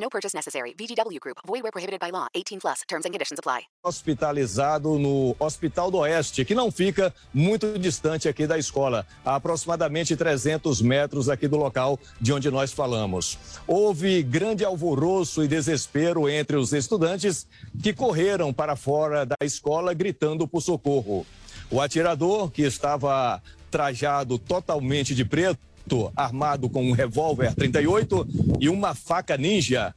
No purchase necessary. VGW Group. Void where prohibited by law. 18 plus. Terms and conditions apply. Hospitalizado no Hospital do Oeste, que não fica muito distante aqui da escola, a aproximadamente 300 metros aqui do local de onde nós falamos. Houve grande alvoroço e desespero entre os estudantes que correram para fora da escola gritando por socorro. O atirador, que estava trajado totalmente de preto, armado com um revólver 38 e uma faca ninja.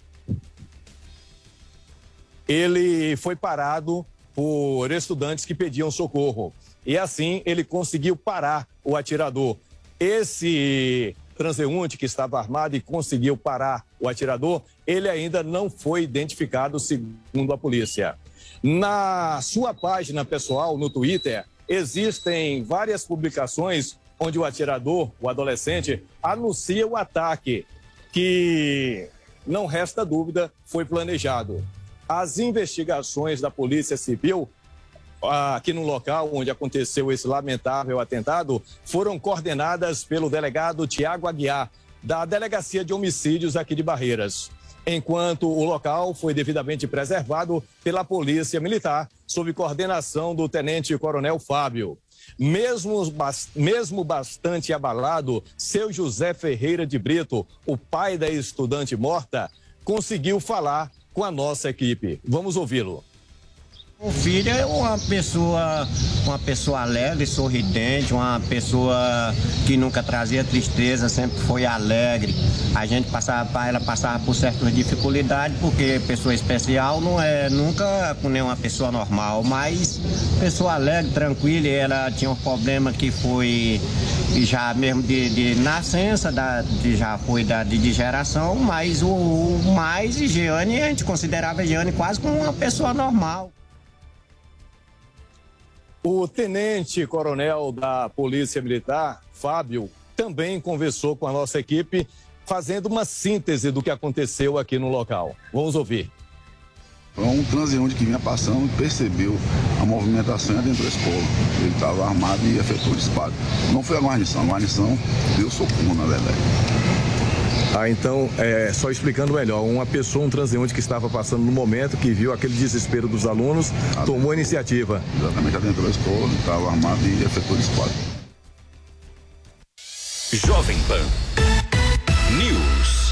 Ele foi parado por estudantes que pediam socorro. E assim ele conseguiu parar o atirador. Esse transeunte que estava armado e conseguiu parar o atirador, ele ainda não foi identificado, segundo a polícia. Na sua página pessoal, no Twitter, existem várias publicações onde o atirador, o adolescente, anuncia o ataque, que não resta dúvida, foi planejado. As investigações da Polícia Civil aqui no local onde aconteceu esse lamentável atentado foram coordenadas pelo delegado Tiago Aguiar, da Delegacia de Homicídios aqui de Barreiras. Enquanto o local foi devidamente preservado pela Polícia Militar, sob coordenação do Tenente Coronel Fábio. Mesmo, mesmo bastante abalado, seu José Ferreira de Brito, o pai da estudante morta, conseguiu falar com a nossa equipe. Vamos ouvi-lo. O filho é uma pessoa, uma pessoa alegre, sorridente, uma pessoa que nunca trazia tristeza, sempre foi alegre. A gente passava, ela passava por certas dificuldades, porque pessoa especial não é nunca com nenhuma pessoa normal, mas pessoa alegre, tranquila, ela tinha um problema que foi já mesmo de, de nascença, da, de, já foi da, de, de geração, mas o, o mais Giane, a gente considerava Giane quase como uma pessoa normal. O tenente-coronel da Polícia Militar, Fábio, também conversou com a nossa equipe, fazendo uma síntese do que aconteceu aqui no local. Vamos ouvir. Um transeunte que vinha passando percebeu a movimentação e adentrou a escola. Ele estava armado e efetuou o disparo. Não foi a guarnição, a guarnição deu socorro, na verdade. Ah, então, é, só explicando melhor, uma pessoa, um transeunte que estava passando no momento, que viu aquele desespero dos alunos, tomou a iniciativa. Exatamente, adentrou a escola, estava armado e efetuou o disparo. Jovem Pan News.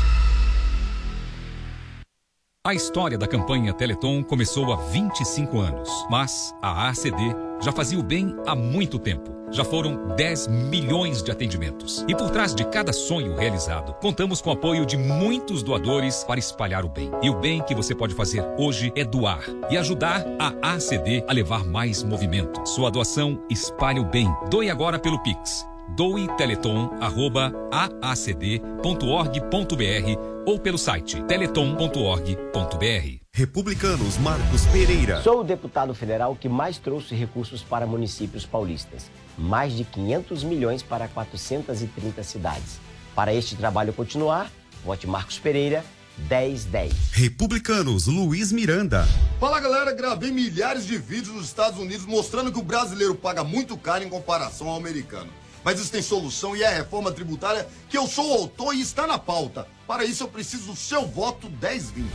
A história da campanha Teleton começou há 25 anos, mas a ACD já fazia o bem há muito tempo. Já foram 10 milhões de atendimentos. E por trás de cada sonho realizado, contamos com o apoio de muitos doadores para espalhar o bem. E o bem que você pode fazer hoje é doar e ajudar a ACD a levar mais movimento. Sua doação espalha o bem. Doe agora pelo Pix doeteleton.aacd.org.br ou pelo site teleton.org.br. Republicanos Marcos Pereira. Sou o deputado federal que mais trouxe recursos para municípios paulistas. Mais de 500 milhões para 430 cidades. Para este trabalho continuar, vote Marcos Pereira 1010. Republicanos Luiz Miranda. Fala galera, gravei milhares de vídeos nos Estados Unidos mostrando que o brasileiro paga muito caro em comparação ao americano. Mas isso tem solução e é a reforma tributária que eu sou autor e está na pauta. Para isso eu preciso do seu voto 1020.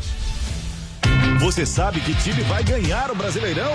Você sabe que time vai ganhar o Brasileirão?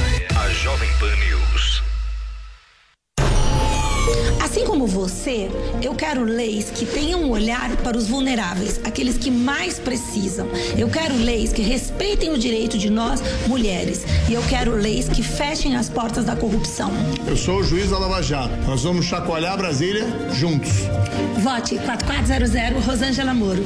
Assim como você, eu quero leis que tenham um olhar para os vulneráveis, aqueles que mais precisam. Eu quero leis que respeitem o direito de nós, mulheres. E eu quero leis que fechem as portas da corrupção. Eu sou o juiz da Lava Jato. Nós vamos chacoalhar Brasília juntos. Vote 4400 Rosângela Moro.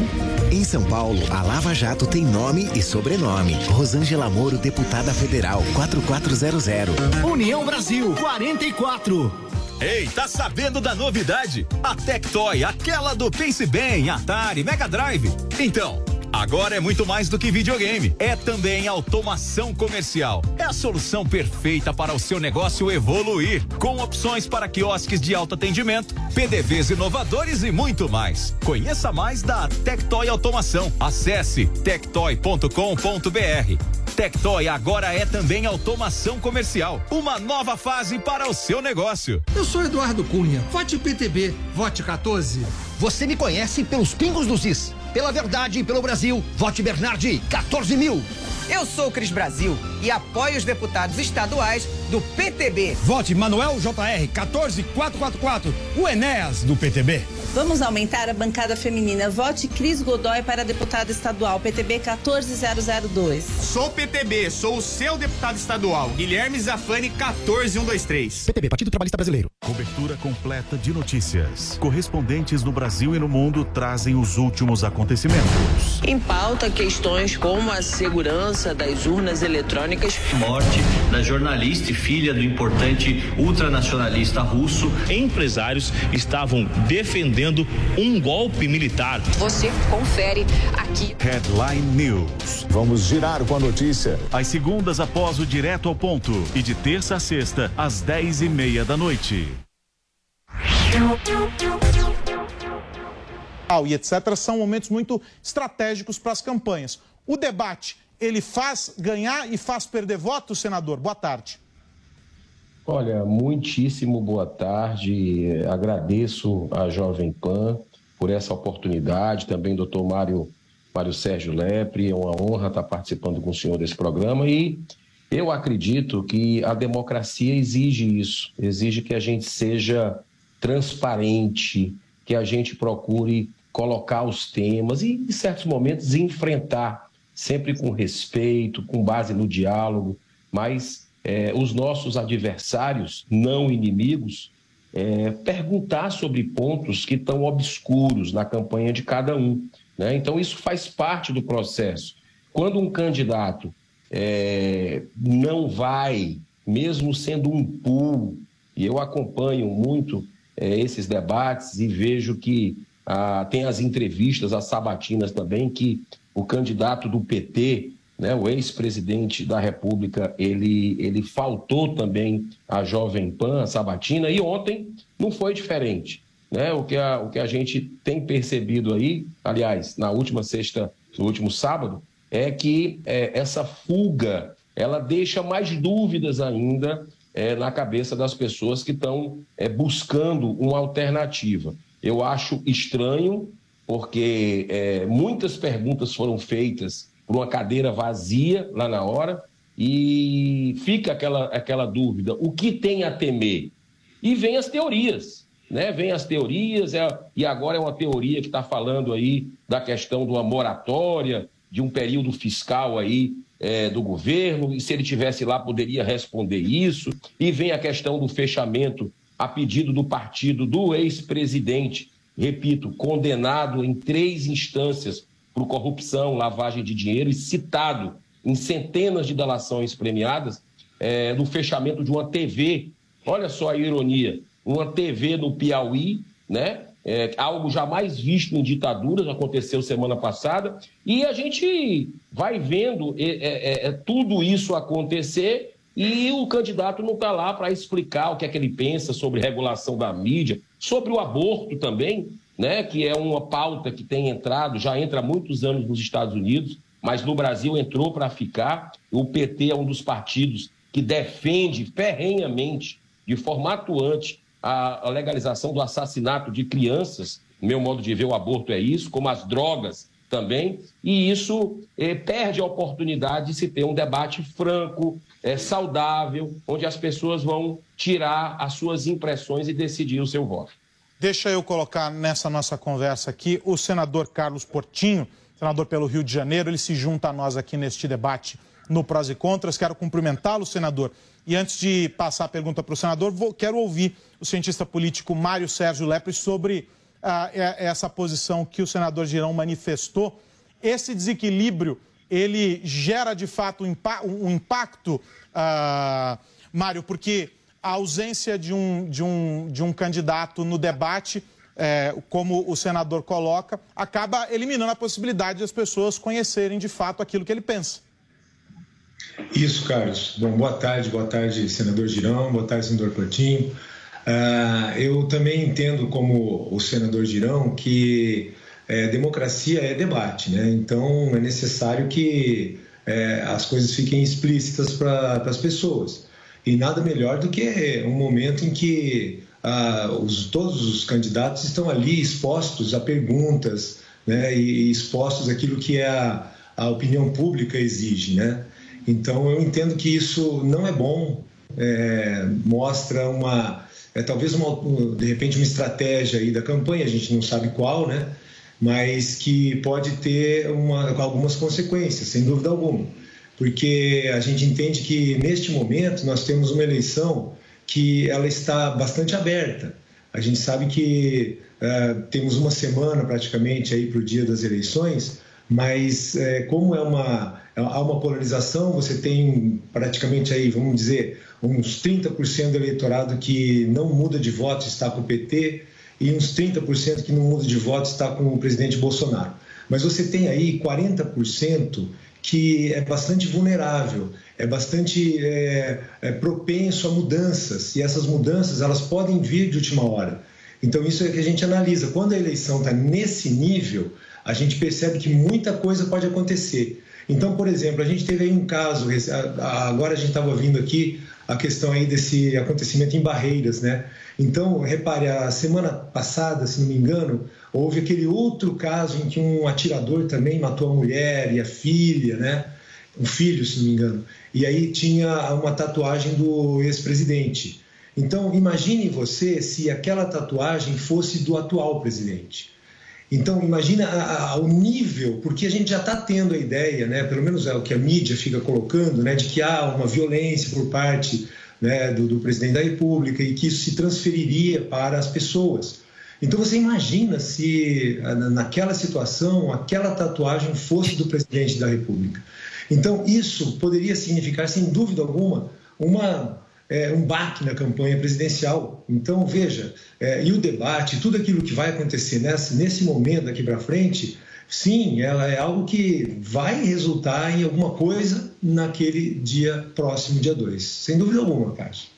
Em São Paulo, a Lava Jato tem nome e sobrenome. Rosângela Moro, deputada federal 4400. União Brasil 44. Ei, tá sabendo da novidade? A Tectoy, aquela do Pense Bem, Atari, Mega Drive. Então, Agora é muito mais do que videogame. É também automação comercial. É a solução perfeita para o seu negócio evoluir, com opções para quiosques de alto atendimento, PDVs inovadores e muito mais. Conheça mais da Tectoy Automação. Acesse tectoy.com.br. Tectoy agora é também automação comercial. Uma nova fase para o seu negócio. Eu sou Eduardo Cunha. Vote PTB. Vote 14. Você me conhece pelos pingos dos is. Pela verdade e pelo Brasil, vote Bernardi, 14 mil. Eu sou o Cris Brasil e apoio os deputados estaduais do PTB. Vote Manuel JR 14444, o Enéas do PTB. Vamos aumentar a bancada feminina. Vote Cris Godoy para deputado estadual, PTB 14002. Sou PTB, sou o seu deputado estadual, Guilherme Zafani 14123. PTB, Partido Trabalhista Brasileiro. Cobertura completa de notícias. Correspondentes no Brasil e no mundo trazem os últimos acontecimentos. Em pauta, questões como a segurança das urnas eletrônicas. Morte da jornalista e filha do importante ultranacionalista russo. Empresários estavam defendendo um golpe militar. Você confere aqui. Headline News. Vamos girar com a notícia. Às segundas após o Direto ao Ponto e de terça a sexta, às dez e meia da noite. E etc. são momentos muito estratégicos para as campanhas. O debate, ele faz ganhar e faz perder votos, senador? Boa tarde. Olha, muitíssimo boa tarde. Agradeço a Jovem Pan por essa oportunidade, também doutor Mário, Mário Sérgio Lepre. É uma honra estar participando com o senhor desse programa e eu acredito que a democracia exige isso, exige que a gente seja transparente, que a gente procure colocar os temas e, em certos momentos, enfrentar, sempre com respeito, com base no diálogo, mas é, os nossos adversários, não inimigos, é, perguntar sobre pontos que estão obscuros na campanha de cada um. Né? Então, isso faz parte do processo. Quando um candidato é, não vai, mesmo sendo um pool, e eu acompanho muito é, esses debates e vejo que ah, tem as entrevistas, as sabatinas também, que o candidato do PT, né, o ex-presidente da República, ele, ele faltou também a Jovem Pan, a sabatina, e ontem não foi diferente. Né? O, que a, o que a gente tem percebido aí, aliás, na última sexta, no último sábado, é que é, essa fuga ela deixa mais dúvidas ainda é, na cabeça das pessoas que estão é, buscando uma alternativa. Eu acho estranho, porque é, muitas perguntas foram feitas por uma cadeira vazia lá na hora e fica aquela, aquela dúvida: o que tem a temer? E vem as teorias. Né? Vem as teorias, é, e agora é uma teoria que está falando aí da questão de uma moratória, de um período fiscal aí é, do governo, e se ele tivesse lá poderia responder isso. E vem a questão do fechamento a pedido do partido do ex-presidente, repito, condenado em três instâncias por corrupção, lavagem de dinheiro e citado em centenas de delações premiadas é, no fechamento de uma TV. Olha só a ironia, uma TV no Piauí, né? É, algo jamais visto em ditaduras, aconteceu semana passada, e a gente vai vendo é, é, é tudo isso acontecer e o candidato não está lá para explicar o que é que ele pensa sobre regulação da mídia, sobre o aborto também. né, que é uma pauta que tem entrado, já entra há muitos anos nos Estados Unidos, mas no Brasil entrou para ficar. O PT é um dos partidos que defende ferrenhamente, de forma atuante, a legalização do assassinato de crianças. Meu modo de ver o aborto é isso, como as drogas também, e isso eh, perde a oportunidade de se ter um debate franco, eh, saudável, onde as pessoas vão tirar as suas impressões e decidir o seu voto. Deixa eu colocar nessa nossa conversa aqui o senador Carlos Portinho, senador pelo Rio de Janeiro, ele se junta a nós aqui neste debate no Prós e Contras. Quero cumprimentá-lo, senador. E antes de passar a pergunta para o senador, vou, quero ouvir o cientista político Mário Sérgio Lepre sobre ah, essa posição que o senador Girão manifestou. Esse desequilíbrio, ele gera de fato um impacto, ah, Mário, porque a ausência de um, de um, de um candidato no debate, é, como o senador coloca, acaba eliminando a possibilidade das pessoas conhecerem de fato aquilo que ele pensa. Isso, Carlos. Bom, boa tarde, boa tarde, senador Girão, boa tarde, senador Coutinho. Uh, eu também entendo, como o senador Girão, que é, democracia é debate, né? Então é necessário que é, as coisas fiquem explícitas para as pessoas. E nada melhor do que um momento em que ah, os, todos os candidatos estão ali expostos a perguntas né, e, expostos àquilo que a, a opinião pública exige. Né? Então, eu entendo que isso não é bom, é, mostra uma, é, talvez uma, de repente, uma estratégia aí da campanha, a gente não sabe qual, né? mas que pode ter uma, algumas consequências, sem dúvida alguma porque a gente entende que neste momento nós temos uma eleição que ela está bastante aberta. A gente sabe que uh, temos uma semana praticamente aí para o dia das eleições, mas uh, como é uma há uma polarização, você tem praticamente aí, vamos dizer, uns 30% do eleitorado que não muda de voto está com o PT e uns 30% que não muda de voto está com o presidente Bolsonaro. Mas você tem aí 40% que é bastante vulnerável, é bastante é, é propenso a mudanças e essas mudanças elas podem vir de última hora. Então isso é que a gente analisa. Quando a eleição está nesse nível, a gente percebe que muita coisa pode acontecer. Então, por exemplo, a gente teve aí um caso, agora a gente estava vindo aqui a questão aí desse acontecimento em Barreiras, né? Então, repare, a semana passada, se não me engano, houve aquele outro caso em que um atirador também matou a mulher e a filha, né? Um filho, se não me engano. E aí tinha uma tatuagem do ex-presidente. Então, imagine você se aquela tatuagem fosse do atual presidente. Então, imagina o nível, porque a gente já está tendo a ideia, né, pelo menos é o que a mídia fica colocando, né, de que há uma violência por parte né, do, do presidente da República e que isso se transferiria para as pessoas. Então você imagina se naquela situação aquela tatuagem fosse do presidente da República. Então isso poderia significar, sem dúvida alguma, uma, é, um baque na campanha presidencial. Então veja, é, e o debate, tudo aquilo que vai acontecer nesse, nesse momento daqui para frente, sim, ela é algo que vai resultar em alguma coisa naquele dia próximo, dia 2. Sem dúvida alguma, Cássio.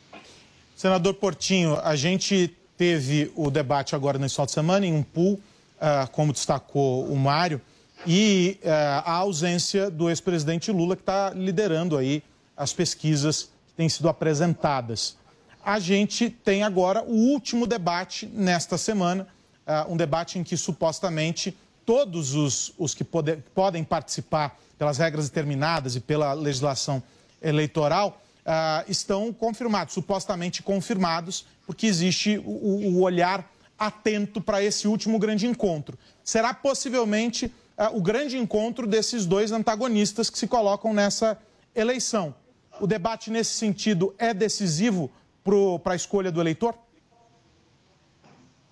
Senador Portinho, a gente teve o debate agora nesse final de semana em um pool, uh, como destacou o Mário, e uh, a ausência do ex-presidente Lula, que está liderando aí as pesquisas têm sido apresentadas. A gente tem agora o último debate nesta semana, uh, um debate em que supostamente todos os, os que pode, podem participar pelas regras determinadas e pela legislação eleitoral uh, estão confirmados, supostamente confirmados, porque existe o, o olhar atento para esse último grande encontro. Será possivelmente uh, o grande encontro desses dois antagonistas que se colocam nessa eleição. O debate nesse sentido é decisivo para a escolha do eleitor?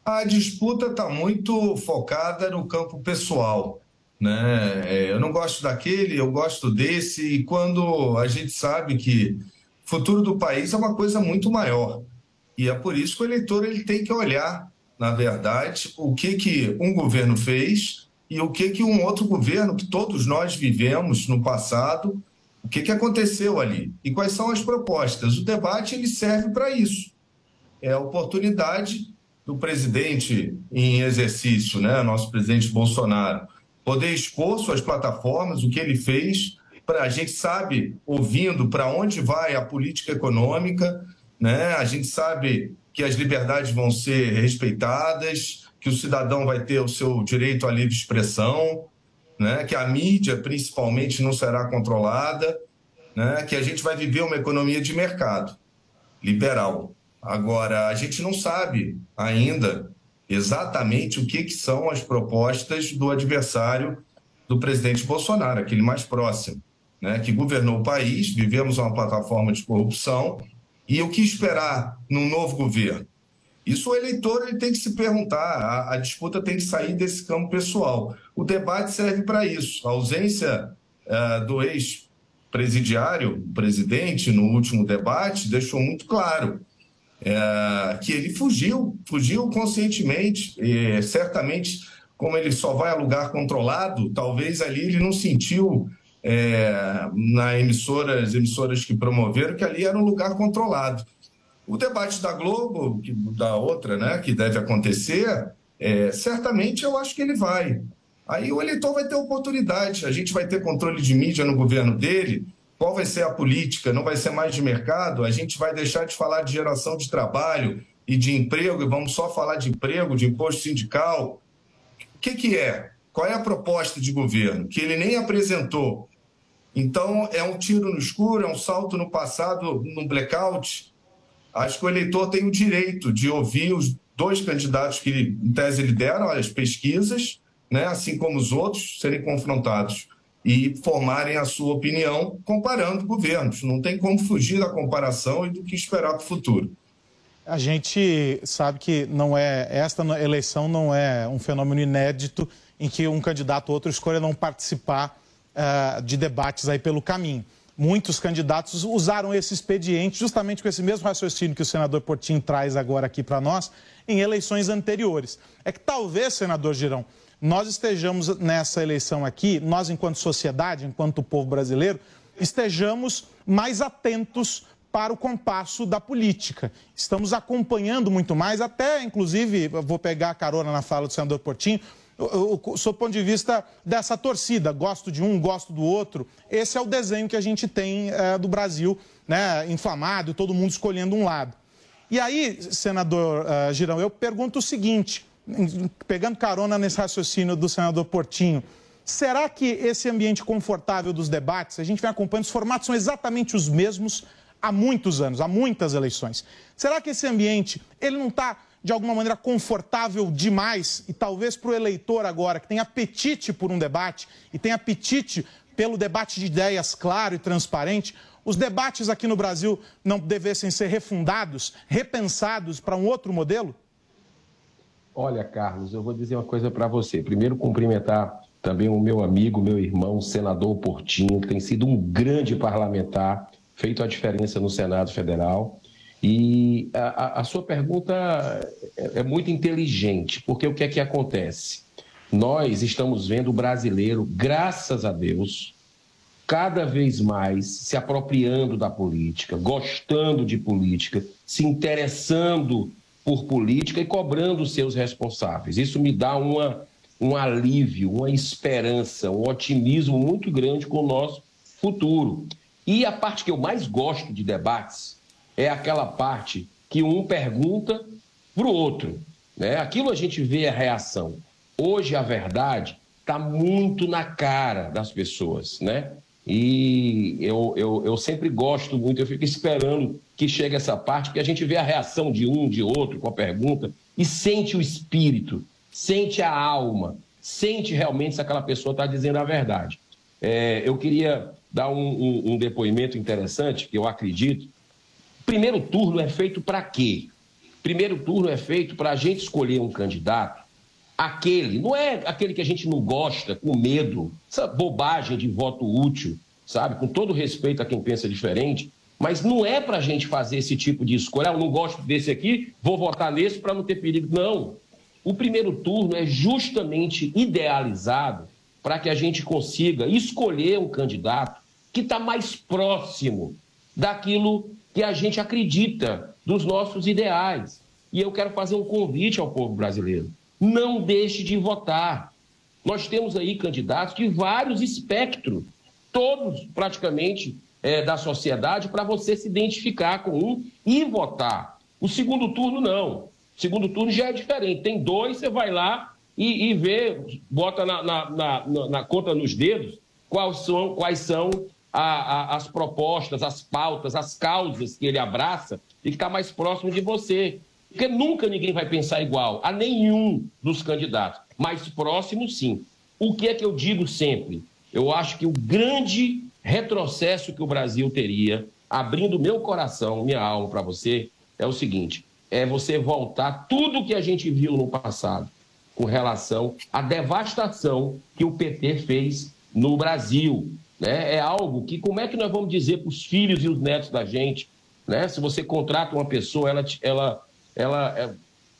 A disputa está muito focada no campo pessoal. Né? É, eu não gosto daquele, eu gosto desse, e quando a gente sabe que o futuro do país é uma coisa muito maior. E é por isso que o eleitor ele tem que olhar, na verdade, o que, que um governo fez e o que, que um outro governo que todos nós vivemos no passado, o que, que aconteceu ali e quais são as propostas. O debate ele serve para isso. É a oportunidade do presidente em exercício, né, nosso presidente Bolsonaro, poder expor suas plataformas, o que ele fez, para a gente sabe, ouvindo para onde vai a política econômica, né? A gente sabe que as liberdades vão ser respeitadas, que o cidadão vai ter o seu direito à livre expressão, né? Que a mídia, principalmente, não será controlada, né? Que a gente vai viver uma economia de mercado liberal. Agora, a gente não sabe ainda exatamente o que, que são as propostas do adversário do presidente Bolsonaro, aquele mais próximo, né, que governou o país, vivemos uma plataforma de corrupção, e o que esperar num novo governo? Isso o eleitor ele tem que se perguntar, a, a disputa tem que sair desse campo pessoal. O debate serve para isso. A ausência uh, do ex-presidiário, presidente, no último debate, deixou muito claro é, que ele fugiu, fugiu conscientemente. E, certamente, como ele só vai a lugar controlado, talvez ali ele não sentiu é, na emissoras, emissoras que promoveram que ali era um lugar controlado. O debate da Globo, que, da outra, né, que deve acontecer, é, certamente eu acho que ele vai. Aí o eleitor vai ter oportunidade, a gente vai ter controle de mídia no governo dele, qual vai ser a política? Não vai ser mais de mercado? A gente vai deixar de falar de geração de trabalho e de emprego e vamos só falar de emprego, de imposto sindical? O que, que é? Qual é a proposta de governo? Que ele nem apresentou. Então, é um tiro no escuro, é um salto no passado, no blackout. Acho que o eleitor tem o direito de ouvir os dois candidatos que, em tese, lideram as pesquisas, né, assim como os outros, serem confrontados e formarem a sua opinião comparando governos. Não tem como fugir da comparação e do que esperar para o futuro. A gente sabe que não é esta eleição não é um fenômeno inédito em que um candidato ou outro escolha não participar uh, de debates aí pelo caminho. Muitos candidatos usaram esse expediente justamente com esse mesmo raciocínio que o senador Portinho traz agora aqui para nós em eleições anteriores. É que talvez, senador Girão, nós estejamos nessa eleição aqui, nós enquanto sociedade, enquanto povo brasileiro, estejamos mais atentos para o compasso da política. Estamos acompanhando muito mais, até inclusive, vou pegar a carona na fala do senador Portinho, sob o ponto de vista dessa torcida, gosto de um, gosto do outro. Esse é o desenho que a gente tem é, do Brasil, né, inflamado, todo mundo escolhendo um lado. E aí, senador uh, Girão, eu pergunto o seguinte: pegando carona nesse raciocínio do senador Portinho, será que esse ambiente confortável dos debates, a gente vem acompanhando, os formatos são exatamente os mesmos há muitos anos, há muitas eleições. Será que esse ambiente, ele não está, de alguma maneira, confortável demais? E talvez para o eleitor agora, que tem apetite por um debate e tem apetite pelo debate de ideias claro e transparente, os debates aqui no Brasil não devessem ser refundados, repensados para um outro modelo? Olha, Carlos, eu vou dizer uma coisa para você. Primeiro, cumprimentar também o meu amigo, meu irmão, senador Portinho, que tem sido um grande parlamentar, feito a diferença no Senado Federal. E a, a sua pergunta é, é muito inteligente, porque o que é que acontece? Nós estamos vendo o brasileiro, graças a Deus, cada vez mais se apropriando da política, gostando de política, se interessando por política e cobrando seus responsáveis. Isso me dá uma, um alívio, uma esperança, um otimismo muito grande com o nosso futuro. E a parte que eu mais gosto de debates é aquela parte que um pergunta para o outro. Né? Aquilo a gente vê a reação. Hoje a verdade está muito na cara das pessoas, né? E eu, eu, eu sempre gosto muito, eu fico esperando que chegue essa parte, porque a gente vê a reação de um, de outro com a pergunta e sente o espírito, sente a alma, sente realmente se aquela pessoa está dizendo a verdade. É, eu queria dar um, um, um depoimento interessante, que eu acredito. Primeiro turno é feito para quê? Primeiro turno é feito para a gente escolher um candidato, aquele, não é aquele que a gente não gosta, com medo, essa bobagem de voto útil, sabe? Com todo respeito a quem pensa diferente, mas não é para a gente fazer esse tipo de escolha. Ah, eu não gosto desse aqui, vou votar nesse para não ter perigo. Não. O primeiro turno é justamente idealizado para que a gente consiga escolher um candidato que está mais próximo daquilo que a gente acredita, dos nossos ideais. E eu quero fazer um convite ao povo brasileiro. Não deixe de votar. Nós temos aí candidatos de vários espectros, todos praticamente é, da sociedade, para você se identificar com um e votar. O segundo turno, não. O segundo turno já é diferente. Tem dois, você vai lá e, e vê, bota na, na, na, na conta nos dedos quais são, quais são a, a, as propostas, as pautas, as causas que ele abraça e que está mais próximo de você. Porque nunca ninguém vai pensar igual a nenhum dos candidatos. Mais próximo, sim. O que é que eu digo sempre? Eu acho que o grande retrocesso que o Brasil teria, abrindo meu coração, minha alma para você, é o seguinte: é você voltar tudo que a gente viu no passado com relação à devastação que o PT fez no Brasil. Né? É algo que, como é que nós vamos dizer para os filhos e os netos da gente? Né? Se você contrata uma pessoa, ela, ela ela é,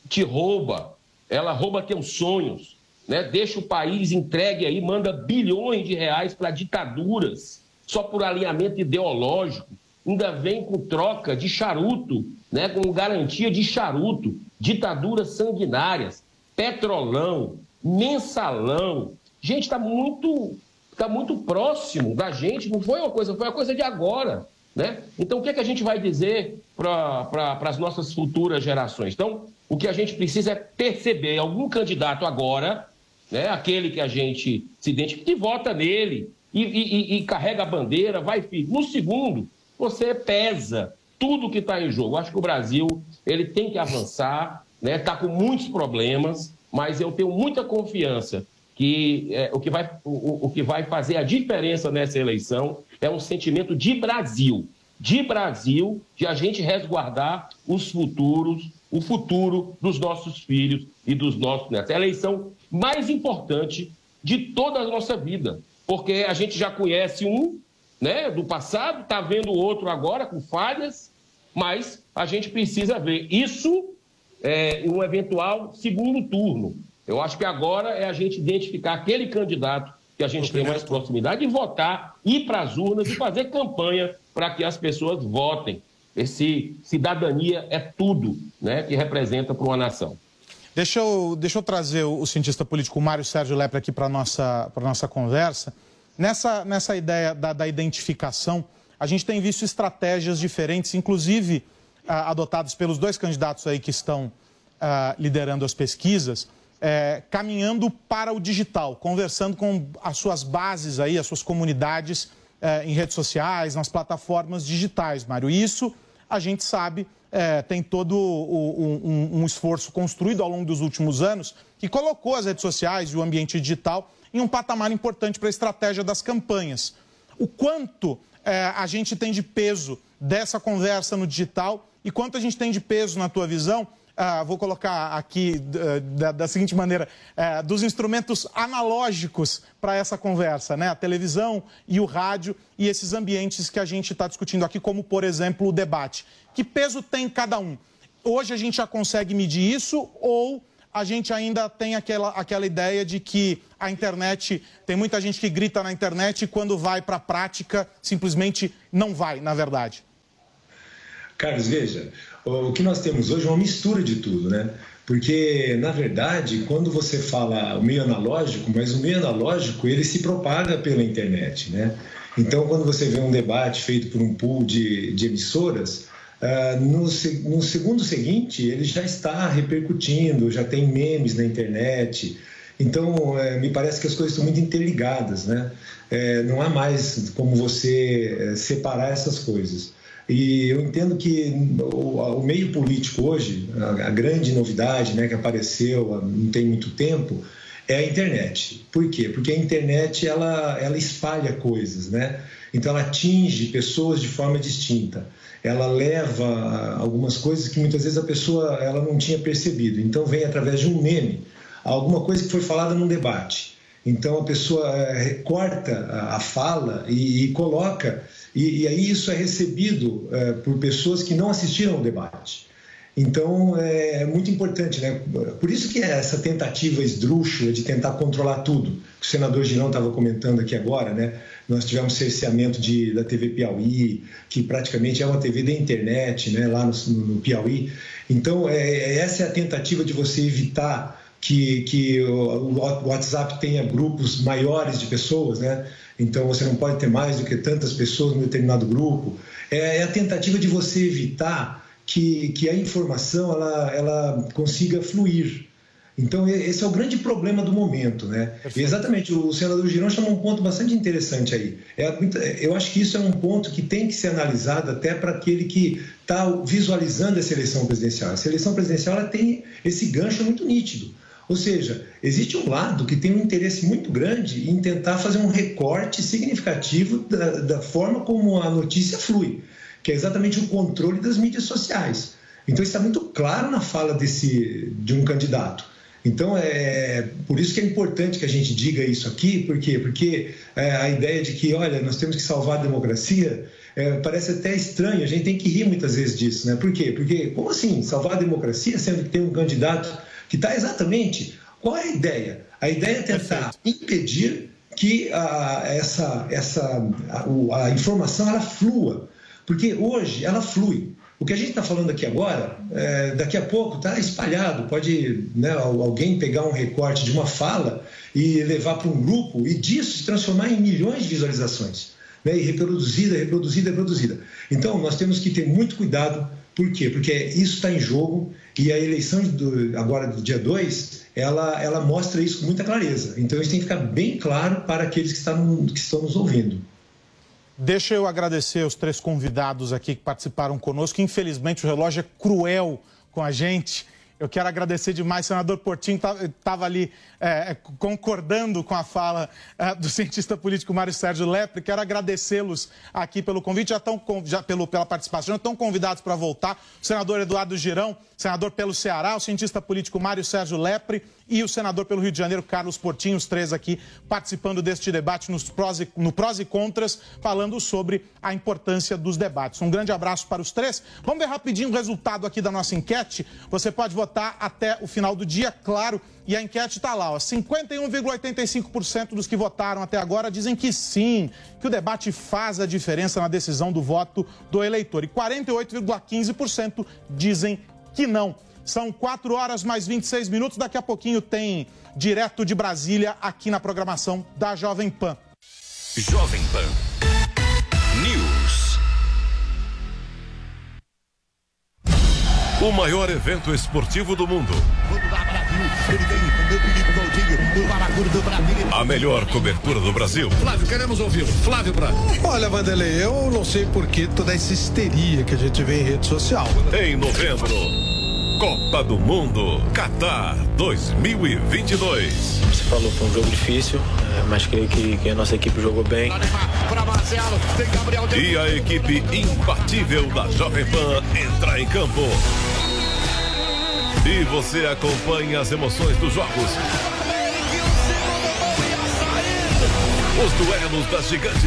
te rouba, ela rouba teus sonhos, né? deixa o país entregue aí, manda bilhões de reais para ditaduras, só por alinhamento ideológico, ainda vem com troca de charuto, né? com garantia de charuto, ditaduras sanguinárias, petrolão, mensalão. Gente, está muito, tá muito próximo da gente, não foi uma coisa, foi uma coisa de agora. Né? Então, o que, é que a gente vai dizer para as nossas futuras gerações? Então, o que a gente precisa é perceber algum candidato agora, né, aquele que a gente se identifica, e vota nele e, e, e carrega a bandeira, vai firme. No segundo, você pesa tudo que está em jogo. Acho que o Brasil ele tem que avançar, está né? Tá com muitos problemas, mas eu tenho muita confiança que é, o, que vai, o, o que vai fazer a diferença nessa eleição é um sentimento de Brasil, de Brasil, de a gente resguardar os futuros, o futuro dos nossos filhos e dos nossos netos. É a eleição mais importante de toda a nossa vida, porque a gente já conhece um né, do passado, está vendo outro agora com falhas, mas a gente precisa ver isso é, um eventual segundo turno. Eu acho que agora é a gente identificar aquele candidato que a gente tem mais proximidade e votar, ir para as urnas e fazer campanha para que as pessoas votem. Esse cidadania é tudo né, que representa para uma nação. Deixa eu, deixa eu trazer o, o cientista político Mário Sérgio Lepre aqui para a nossa, nossa conversa. Nessa, nessa ideia da, da, identificação, a gente tem visto estratégias diferentes, inclusive ah, adotadas pelos dois candidatos aí que estão ah, liderando as pesquisas, é, caminhando para o digital, conversando com as suas bases aí, as suas comunidades é, em redes sociais, nas plataformas digitais, Mário. Isso a gente sabe é, tem todo o, um, um, esforço construído ao longo dos últimos anos que colocou as redes sociais e o ambiente digital em um patamar importante para a estratégia das campanhas. O quanto é, a gente tem de peso dessa conversa no digital e quanto a gente tem de peso, na tua visão, ah, vou colocar aqui uh, da, da, seguinte maneira, uh, dos instrumentos analógicos para essa conversa, né? A televisão e o rádio e esses ambientes que a gente está discutindo aqui, como, por exemplo, o debate. Que peso tem cada um? Hoje a gente já consegue medir isso ou a gente ainda tem aquela, aquela ideia de que a internet, tem muita gente que grita na internet e quando vai para a prática simplesmente não vai, na verdade? Carlos, veja, o que nós temos hoje é uma mistura de tudo, né? Porque, na verdade, quando você fala o meio analógico, mas o meio analógico, ele se propaga pela internet, né? Então, quando você vê um debate feito por um pool de, de emissoras, uh, no, no segundo seguinte, ele já está repercutindo, já tem memes na internet. Então, é, me parece que as coisas estão muito interligadas, né? É, não há mais como você é, separar essas coisas. E eu entendo que o, meio político hoje, a, grande novidade né, que apareceu não tem muito tempo, é a internet. Por quê? Porque a internet ela, ela espalha coisas, né? Então ela atinge pessoas de forma distinta. Ela leva algumas coisas que muitas vezes a pessoa ela não tinha percebido. Então vem através de um meme, alguma coisa que foi falada num debate. Então a pessoa é, recorta a fala e, e coloca e, e aí isso é recebido é, por pessoas que não assistiram ao debate. Então é, é muito importante, né? Por isso que é essa tentativa esdrúxula de tentar controlar tudo, que o senador Girão estava comentando aqui agora, né? nós tivemos cerceamento de, da TV Piauí, que praticamente é uma TV da internet, né, lá no, no Piauí. Então, é, essa é a tentativa de você evitar que, que o WhatsApp tenha grupos maiores de pessoas, né? Então, você não pode ter mais do que tantas pessoas em determinado grupo. É, é a tentativa de você evitar que, que a informação ela, ela consiga fluir. Então, esse é o grande problema do momento, né? Exatamente, o senador Girão chamou um ponto bastante interessante aí. É, eu acho que isso é um ponto que tem que ser analisado até para aquele que está visualizando essa eleição presidencial. Essa eleição presidencial ela tem esse gancho muito nítido. Ou seja, existe um lado que tem um interesse muito grande em tentar fazer um recorte significativo da, da forma como a notícia flui, que é exatamente o controle das mídias sociais. Então, está muito claro na fala desse, de um candidato. Então, é por isso que é importante que a gente diga isso aqui, por quê? Porque é, a ideia de que, olha, nós temos que salvar a democracia, é, parece até estranho, a gente tem que rir muitas vezes disso, né? Por quê? Porque, como assim, salvar a democracia, sendo que tem um candidato que está exatamente... Qual é a ideia? A ideia é tentar Perfeito. impedir que a, essa, essa, a, a informação ela flua, porque hoje ela flui. O que a gente está falando aqui agora, é, daqui a pouco está espalhado. Pode né, alguém pegar um recorte de uma fala e levar para um grupo e disso se transformar em milhões de visualizações. Né, e reproduzida, reproduzida, reproduzida. Então, nós temos que ter muito cuidado. Por quê? Porque isso está em jogo e a eleição do, agora do dia 2, ela, ela mostra isso com muita clareza. Então, isso tem que ficar bem claro para aqueles que estão, que estão nos ouvindo. Deixa eu agradecer os três convidados aqui que participaram conosco. Infelizmente, o relógio é cruel com a gente. Eu quero agradecer demais, o senador Portinho estava ali é, é, concordando com a fala é, do cientista político Mário Sérgio Lepre. Quero agradecê-los aqui pelo convite, já estão já pelo, pela participação, já estão convidados para voltar. O senador Eduardo Girão, senador pelo Ceará, o cientista político Mário Sérgio Lepre e o senador pelo Rio de Janeiro, Carlos Portinho, os três aqui participando deste debate nos prós e, no prós e contras, falando sobre a importância dos debates. Um grande abraço para os três. Vamos ver rapidinho o resultado aqui da nossa enquete. Você pode votar até o final do dia, claro. E a enquete está lá, ó. 51,85% dos que votaram até agora dizem que sim, que o debate faz a diferença na decisão do voto do eleitor. E 48,15% dizem que não. São 4 horas mais 26 minutos. Daqui a pouquinho tem direto de Brasília aqui na programação da Jovem Pan. Jovem Pan News. O maior evento esportivo do mundo. A melhor cobertura do Brasil. Flávio, queremos ouvi-lo. Flávio Branco. Olha, Vanderlei, eu não sei por que toda essa histeria que a gente vê em rede social. Em novembro. Copa do Mundo Qatar 2022. Você falou foi um jogo difícil, é, mas creio que, que a nossa equipe jogou bem. E a equipe imbatível da Jovem Pan entra em campo. E você acompanha as emoções dos jogos. Os duelos das gigantes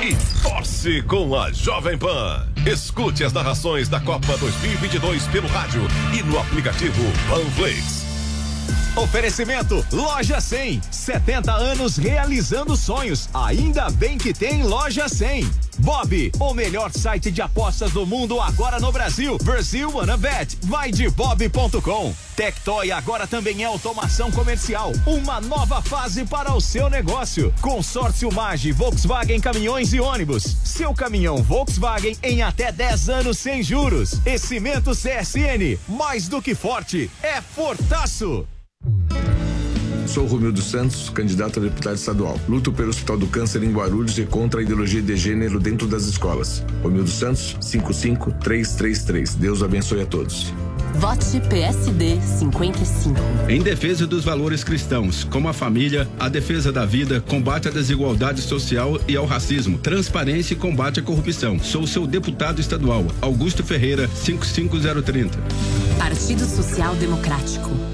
e torce com a Jovem Pan. Escute as narrações da Copa 2022 pelo rádio e no aplicativo Panflix. Oferecimento Loja 100. 70 anos realizando sonhos. Ainda bem que tem Loja 100. Bob, o melhor site de apostas do mundo agora no Brasil. Brasil Wanna Bet. Vai de bob.com. Tectoy agora também é automação comercial. Uma nova fase para o seu negócio. Consórcio Mage, Volkswagen Caminhões e Ônibus. Seu caminhão Volkswagen em até 10 anos sem juros. E Cimento CSN. Mais do que forte, é fortaço. Sou Romildo Santos, candidato a deputado estadual. Luto pelo Hospital do Câncer em Guarulhos e contra a ideologia de gênero dentro das escolas. Romildo Santos, 55333. Deus abençoe a todos. Vote PSD 55. Em defesa dos valores cristãos, como a família, a defesa da vida, combate à desigualdade social e ao racismo, transparência e combate à corrupção. Sou seu deputado estadual, Augusto Ferreira, 55030. Partido Social Democrático.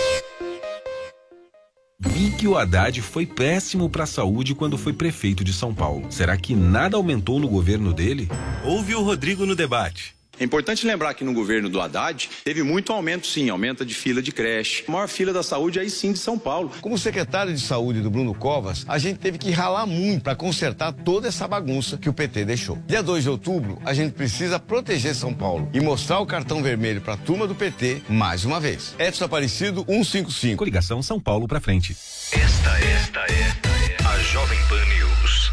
Vi que o Haddad foi péssimo para a saúde quando foi prefeito de São Paulo. Será que nada aumentou no governo dele? Ouve o Rodrigo no debate. É importante lembrar que no governo do Haddad teve muito aumento, sim, aumenta de fila de creche. A maior fila da saúde aí sim de São Paulo. Como secretário de saúde do Bruno Covas, a gente teve que ralar muito para consertar toda essa bagunça que o PT deixou. Dia 2 de outubro, a gente precisa proteger São Paulo e mostrar o cartão vermelho para a turma do PT mais uma vez. Edson Aparecido 155. Coligação São Paulo para frente. Esta, esta, esta é a Jovem Pan News.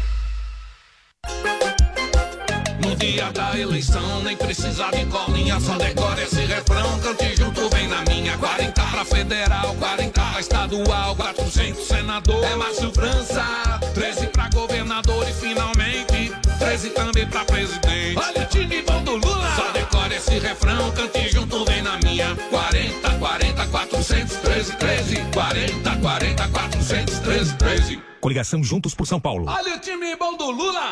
Dia da eleição, nem precisa de colinha, só decora esse refrão, cante junto, vem na minha. 40 pra federal, 40 pra estadual, 400 senador, é Márcio França. 13 pra governador e finalmente, 13 também pra presidente. Olha o time bom do Lula, só decora esse refrão, cante junto, vem na minha. 40, 40, 413, 13, 40, 40, 413, 13. Coligação Juntos por São Paulo. Olha o time bom do Lula!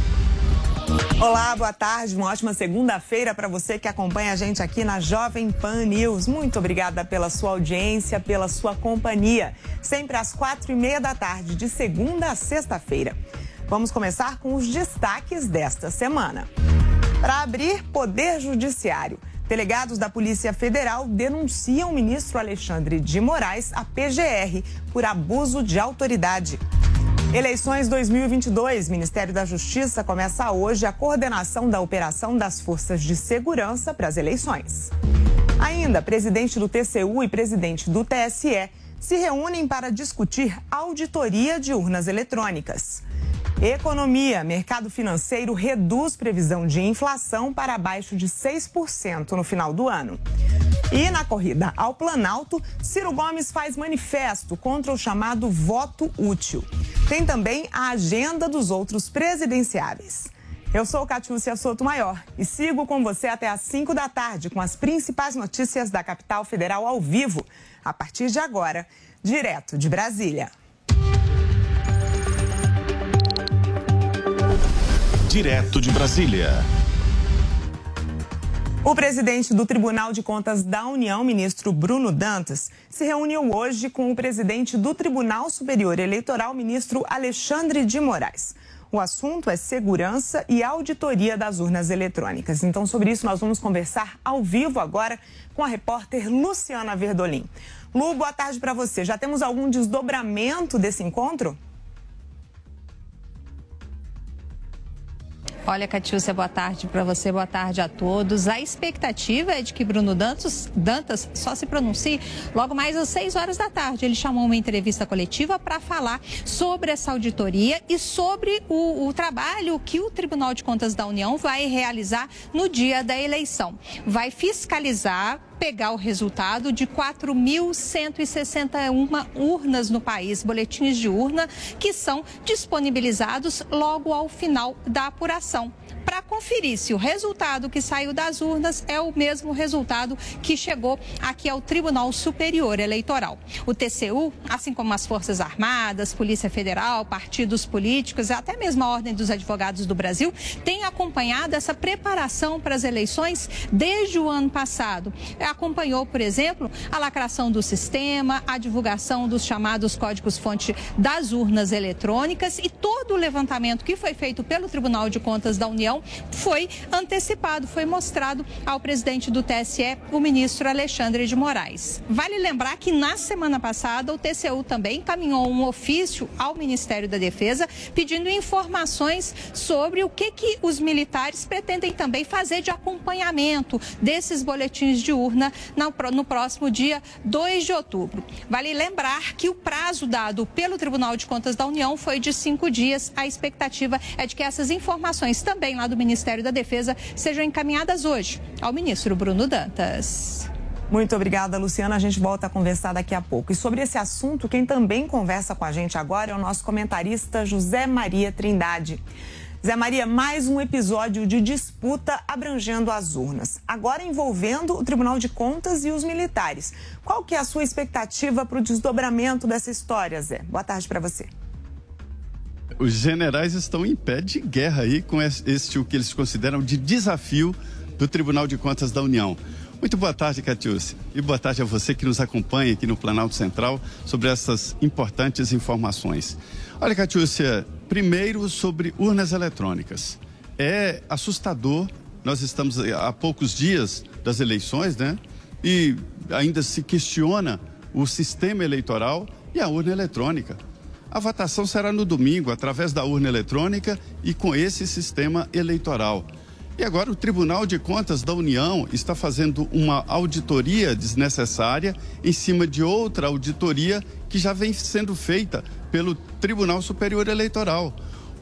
Olá, boa tarde, uma ótima segunda-feira para você que acompanha a gente aqui na Jovem Pan News. Muito obrigada pela sua audiência, pela sua companhia. Sempre às quatro e meia da tarde, de segunda a sexta-feira. Vamos começar com os destaques desta semana. Para abrir, Poder Judiciário. Delegados da Polícia Federal denunciam o ministro Alexandre de Moraes, a PGR, por abuso de autoridade. Eleições 2022. Ministério da Justiça começa hoje a coordenação da operação das forças de segurança para as eleições. Ainda, presidente do TCU e presidente do TSE se reúnem para discutir auditoria de urnas eletrônicas. Economia, mercado financeiro reduz previsão de inflação para abaixo de 6% no final do ano. E na corrida ao Planalto, Ciro Gomes faz manifesto contra o chamado voto útil. Tem também a agenda dos outros presidenciáveis. Eu sou Catiúcia Souto Maior e sigo com você até às 5 da tarde com as principais notícias da capital federal ao vivo, a partir de agora, direto de Brasília. Direto de Brasília. O presidente do Tribunal de Contas da União, ministro Bruno Dantas, se reuniu hoje com o presidente do Tribunal Superior Eleitoral, ministro Alexandre de Moraes. O assunto é segurança e auditoria das urnas eletrônicas. Então, sobre isso, nós vamos conversar ao vivo agora com a repórter Luciana Verdolim. Lu, boa tarde para você. Já temos algum desdobramento desse encontro? Olha, Catiúcia, boa tarde para você, boa tarde a todos. A expectativa é de que Bruno Dantas, Dantas só se pronuncie logo mais às 6 horas da tarde. Ele chamou uma entrevista coletiva para falar sobre essa auditoria e sobre o, o trabalho que o Tribunal de Contas da União vai realizar no dia da eleição. Vai fiscalizar pegar o resultado de 4.161 urnas no país, boletins de urna, que são disponibilizados logo ao final da apuração. Para conferir se o resultado que saiu das urnas é o mesmo resultado que chegou aqui ao Tribunal Superior Eleitoral. O TCU, assim como as Forças Armadas, Polícia Federal, partidos políticos até mesmo a Ordem dos Advogados do Brasil, tem acompanhado essa preparação para as eleições desde o ano passado acompanhou, por exemplo, a lacração do sistema, a divulgação dos chamados códigos-fonte das urnas eletrônicas e todo o levantamento que foi feito pelo Tribunal de Contas da União foi antecipado, foi mostrado ao presidente do TSE, o ministro Alexandre de Moraes. Vale lembrar que na semana passada o TCU também encaminhou um ofício ao Ministério da Defesa pedindo informações sobre o que, que os militares pretendem também fazer de acompanhamento desses boletins de urna no próximo dia 2 de outubro. Vale lembrar que o prazo dado pelo Tribunal de Contas da União foi de cinco dias. A expectativa é de que essas informações também lá do Ministério da Defesa sejam encaminhadas hoje ao ministro Bruno Dantas. Muito obrigada, Luciana. A gente volta a conversar daqui a pouco. E sobre esse assunto, quem também conversa com a gente agora é o nosso comentarista José Maria Trindade. Zé Maria, mais um episódio de disputa abrangendo as urnas, agora envolvendo o Tribunal de Contas e os militares. Qual que é a sua expectativa para o desdobramento dessa história, Zé? Boa tarde para você. Os generais estão em pé de guerra aí com este o que eles consideram de desafio do Tribunal de Contas da União. Muito boa tarde, Catiúcia. E boa tarde a você que nos acompanha aqui no Planalto Central sobre essas importantes informações. Olha, Catiúcia, primeiro sobre urnas eletrônicas. É assustador, nós estamos há poucos dias das eleições, né? E ainda se questiona o sistema eleitoral e a urna eletrônica. A votação será no domingo, através da urna eletrônica e com esse sistema eleitoral. E agora o Tribunal de Contas da União está fazendo uma auditoria desnecessária em cima de outra auditoria que já vem sendo feita pelo Tribunal Superior Eleitoral.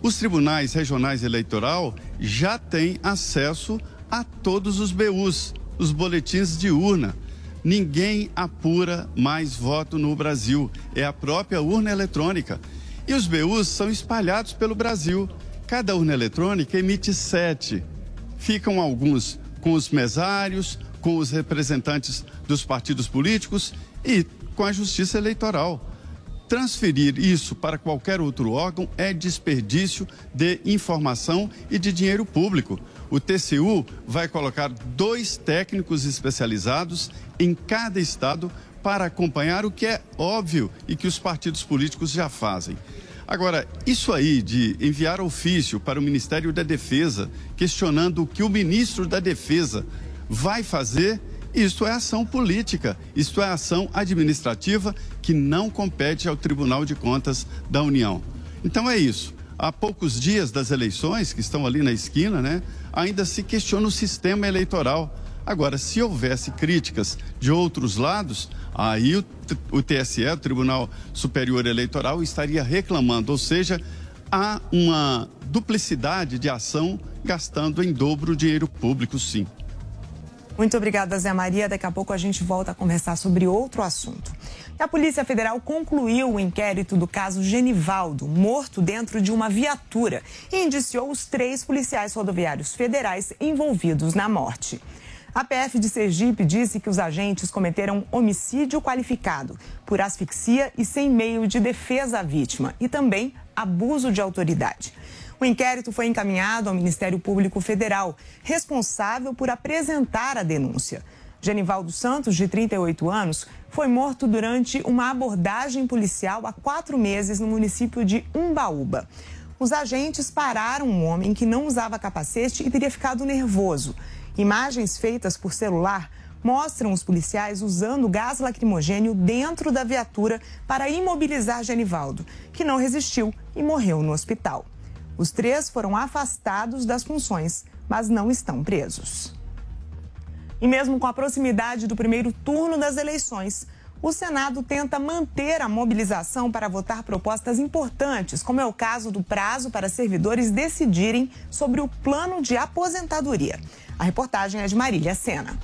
Os tribunais regionais eleitoral já têm acesso a todos os BUs, os boletins de urna. Ninguém apura mais voto no Brasil, é a própria urna eletrônica. E os BUs são espalhados pelo Brasil. Cada urna eletrônica emite sete ficam alguns com os mesários, com os representantes dos partidos políticos e com a justiça eleitoral. Transferir isso para qualquer outro órgão é desperdício de informação e de dinheiro público. O TCU vai colocar dois técnicos especializados em cada estado para acompanhar o que é óbvio e que os partidos políticos já fazem. Agora, isso aí de enviar ofício para o Ministério da Defesa questionando o que o ministro da Defesa vai fazer, isso é ação política, isso é ação administrativa que não compete ao Tribunal de Contas da União. Então é isso. Há poucos dias das eleições, que estão ali na esquina, né, ainda se questiona o sistema eleitoral. Agora, se houvesse críticas de outros lados, aí o, o TSE, o Tribunal Superior Eleitoral, estaria reclamando, ou seja, há uma duplicidade de ação gastando em dobro dinheiro público, sim. Muito obrigada, Zé Maria. Daqui a pouco a gente volta a conversar sobre outro assunto. A Polícia Federal concluiu o inquérito do caso Genivaldo, morto dentro de uma viatura, e indiciou os três policiais rodoviários federais envolvidos na morte. A PF de Sergipe disse que os agentes cometeram homicídio qualificado por asfixia e sem meio de defesa à vítima e também abuso de autoridade. O inquérito foi encaminhado ao Ministério Público Federal, responsável por apresentar a denúncia. Genivaldo Santos, de 38 anos, foi morto durante uma abordagem policial há quatro meses no município de Umbaúba. Os agentes pararam um homem que não usava capacete e teria ficado nervoso. Imagens feitas por celular mostram os policiais usando gás lacrimogênio dentro da viatura para imobilizar Genivaldo, que não resistiu e morreu no hospital. Os três foram afastados das funções, mas não estão presos. E mesmo com a proximidade do primeiro turno das eleições, o Senado tenta manter a mobilização para votar propostas importantes, como é o caso do prazo para servidores decidirem sobre o plano de aposentadoria. A reportagem é de Marília Sena.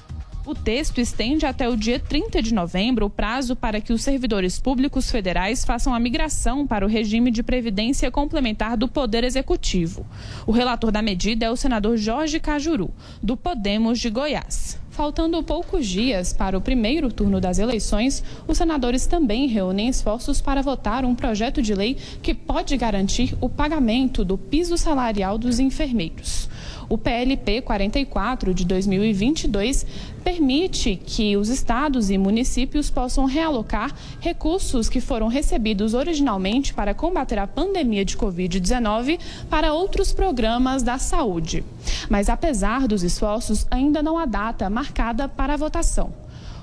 O texto estende até o dia 30 de novembro o prazo para que os servidores públicos federais façam a migração para o regime de previdência complementar do Poder Executivo. O relator da medida é o senador Jorge Cajuru, do Podemos de Goiás. Faltando poucos dias para o primeiro turno das eleições, os senadores também reúnem esforços para votar um projeto de lei que pode garantir o pagamento do piso salarial dos enfermeiros. O PLP 44 de 2022 permite que os estados e municípios possam realocar recursos que foram recebidos originalmente para combater a pandemia de Covid-19 para outros programas da saúde. Mas apesar dos esforços, ainda não há data marcada para a votação.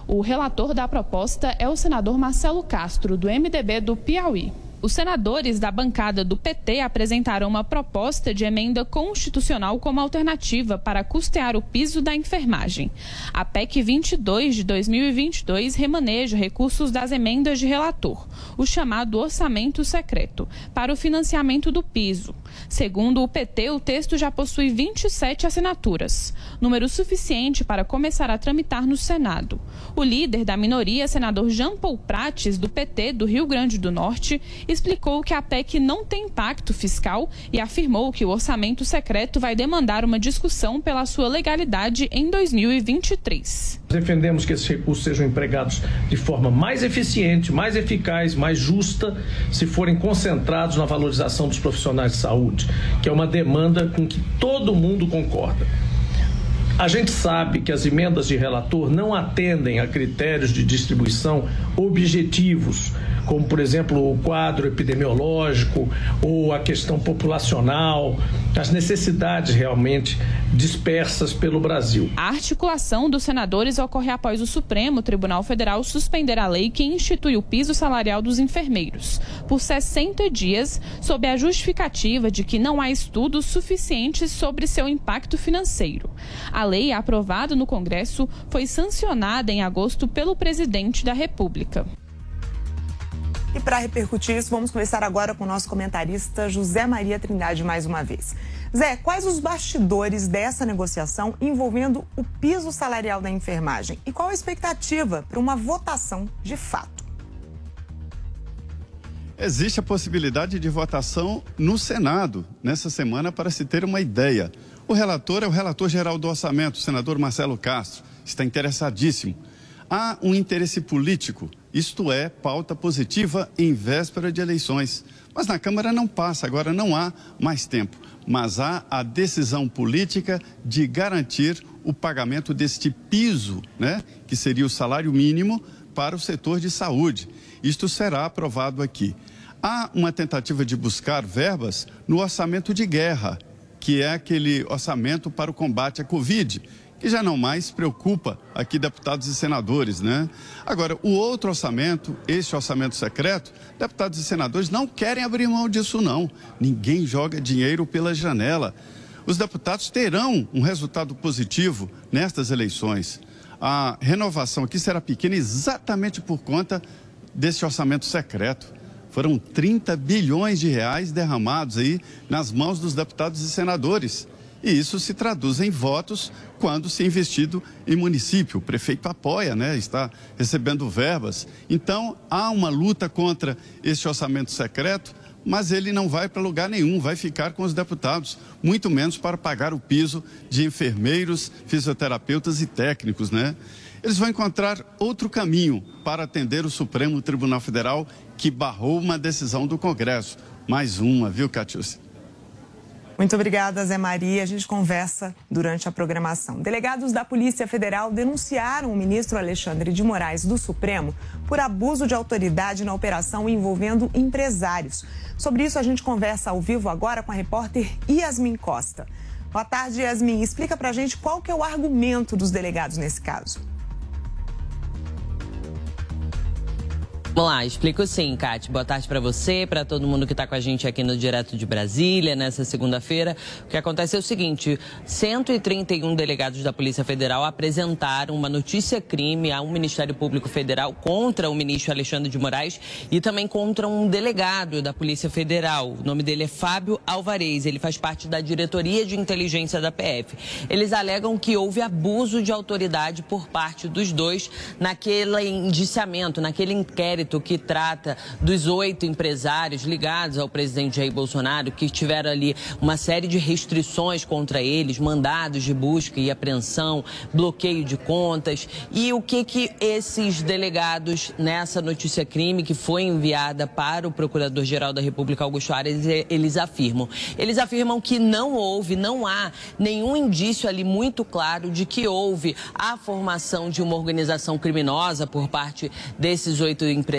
O relator da proposta é o senador Marcelo Castro, do MDB do Piauí. Os senadores da bancada do PT apresentaram uma proposta de emenda constitucional como alternativa para custear o piso da enfermagem. A PEC 22 de 2022 remaneja recursos das emendas de relator, o chamado orçamento secreto, para o financiamento do piso. Segundo o PT, o texto já possui 27 assinaturas, número suficiente para começar a tramitar no Senado. O líder da minoria, senador Jean Paul Prates, do PT do Rio Grande do Norte, explicou que a PEC não tem impacto fiscal e afirmou que o orçamento secreto vai demandar uma discussão pela sua legalidade em 2023. Defendemos que esses recursos sejam empregados de forma mais eficiente, mais eficaz, mais justa, se forem concentrados na valorização dos profissionais de saúde, que é uma demanda com que todo mundo concorda. A gente sabe que as emendas de relator não atendem a critérios de distribuição objetivos, como, por exemplo, o quadro epidemiológico ou a questão populacional, as necessidades realmente dispersas pelo Brasil. A articulação dos senadores ocorre após o Supremo Tribunal Federal suspender a lei que institui o piso salarial dos enfermeiros por 60 dias, sob a justificativa de que não há estudos suficientes sobre seu impacto financeiro. A lei, aprovada no Congresso, foi sancionada em agosto pelo presidente da República. E para repercutir isso, vamos conversar agora com o nosso comentarista José Maria Trindade mais uma vez. Zé, quais os bastidores dessa negociação envolvendo o piso salarial da enfermagem? E qual a expectativa para uma votação de fato? Existe a possibilidade de votação no Senado nessa semana para se ter uma ideia. O relator é o relator geral do orçamento, o senador Marcelo Castro, está interessadíssimo. Há um interesse político, isto é, pauta positiva em véspera de eleições. Mas na Câmara não passa, agora não há mais tempo. Mas há a decisão política de garantir o pagamento deste piso, né, que seria o salário mínimo para o setor de saúde. Isto será aprovado aqui. Há uma tentativa de buscar verbas no orçamento de guerra, que é aquele orçamento para o combate à Covid que já não mais preocupa aqui deputados e senadores, né? Agora, o outro orçamento, esse orçamento secreto, deputados e senadores não querem abrir mão disso, não. Ninguém joga dinheiro pela janela. Os deputados terão um resultado positivo nestas eleições. A renovação aqui será pequena exatamente por conta desse orçamento secreto. Foram 30 bilhões de reais derramados aí nas mãos dos deputados e senadores. E isso se traduz em votos quando se é investido em município. O prefeito apoia, né? está recebendo verbas. Então, há uma luta contra esse orçamento secreto, mas ele não vai para lugar nenhum, vai ficar com os deputados, muito menos para pagar o piso de enfermeiros, fisioterapeutas e técnicos, né? Eles vão encontrar outro caminho para atender o Supremo Tribunal Federal, que barrou uma decisão do Congresso. Mais uma, viu, Catiúcia? Muito obrigada, Zé Maria. A gente conversa durante a programação. Delegados da Polícia Federal denunciaram o ministro Alexandre de Moraes do Supremo por abuso de autoridade na operação envolvendo empresários. Sobre isso, a gente conversa ao vivo agora com a repórter Yasmin Costa. Boa tarde, Yasmin. Explica pra gente qual que é o argumento dos delegados nesse caso. Vamos lá, explico sim, Kate. Boa tarde para você, para todo mundo que está com a gente aqui no Direto de Brasília, nessa segunda-feira. O que aconteceu é o seguinte: 131 delegados da Polícia Federal apresentaram uma notícia-crime ao Ministério Público Federal contra o ministro Alexandre de Moraes e também contra um delegado da Polícia Federal. O nome dele é Fábio Alvarez, ele faz parte da diretoria de inteligência da PF. Eles alegam que houve abuso de autoridade por parte dos dois naquele indiciamento, naquele inquérito inquérito que trata dos oito empresários ligados ao presidente Jair Bolsonaro, que tiveram ali uma série de restrições contra eles, mandados de busca e apreensão, bloqueio de contas. E o que que esses delegados, nessa notícia crime que foi enviada para o Procurador-Geral da República, Augusto Ares, eles afirmam? Eles afirmam que não houve, não há nenhum indício ali muito claro de que houve a formação de uma organização criminosa por parte desses oito empresários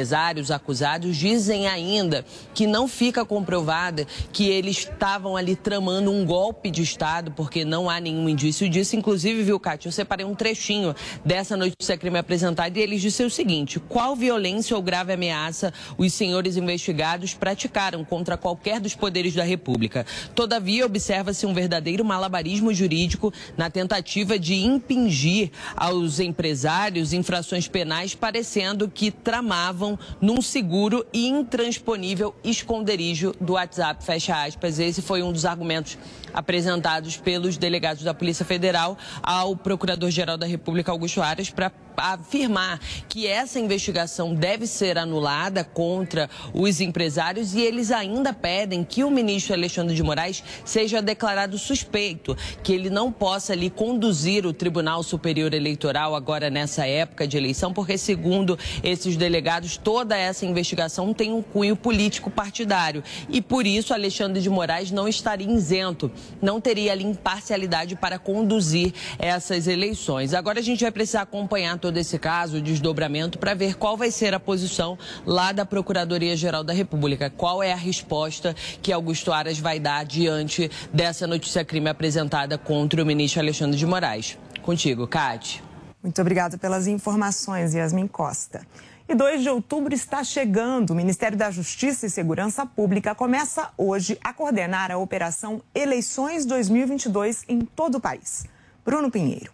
acusados. Dizem ainda que não fica comprovada que eles estavam ali tramando um golpe de Estado, porque não há nenhum indício disso. Inclusive, viu, Cátia, eu separei um trechinho dessa notícia crime apresentada e eles disseram o seguinte: qual violência ou grave ameaça os senhores investigados praticaram contra qualquer dos poderes da República? Todavia, observa-se um verdadeiro malabarismo jurídico na tentativa de impingir aos empresários infrações penais, parecendo que tramavam num seguro e intransponível esconderijo do WhatsApp. Fecha aspas. Esse foi um dos argumentos apresentados pelos delegados da Polícia Federal ao Procurador-Geral da República, Augusto Aras, para afirmar que essa investigação deve ser anulada contra os empresários e eles ainda pedem que o ministro Alexandre de Moraes seja declarado suspeito, que ele não possa ali conduzir o Tribunal Superior Eleitoral agora nessa época de eleição, porque segundo esses delegados, toda essa investigação tem um cunho político partidário. E por isso Alexandre de Moraes não estaria isento não teria ali imparcialidade para conduzir essas eleições. Agora a gente vai precisar acompanhar todo esse caso, o desdobramento, para ver qual vai ser a posição lá da Procuradoria-Geral da República. Qual é a resposta que Augusto Aras vai dar diante dessa notícia-crime apresentada contra o ministro Alexandre de Moraes. Contigo, Cate. Muito obrigada pelas informações, Yasmin Costa. E 2 de outubro está chegando. O Ministério da Justiça e Segurança Pública começa hoje a coordenar a Operação Eleições 2022 em todo o país. Bruno Pinheiro.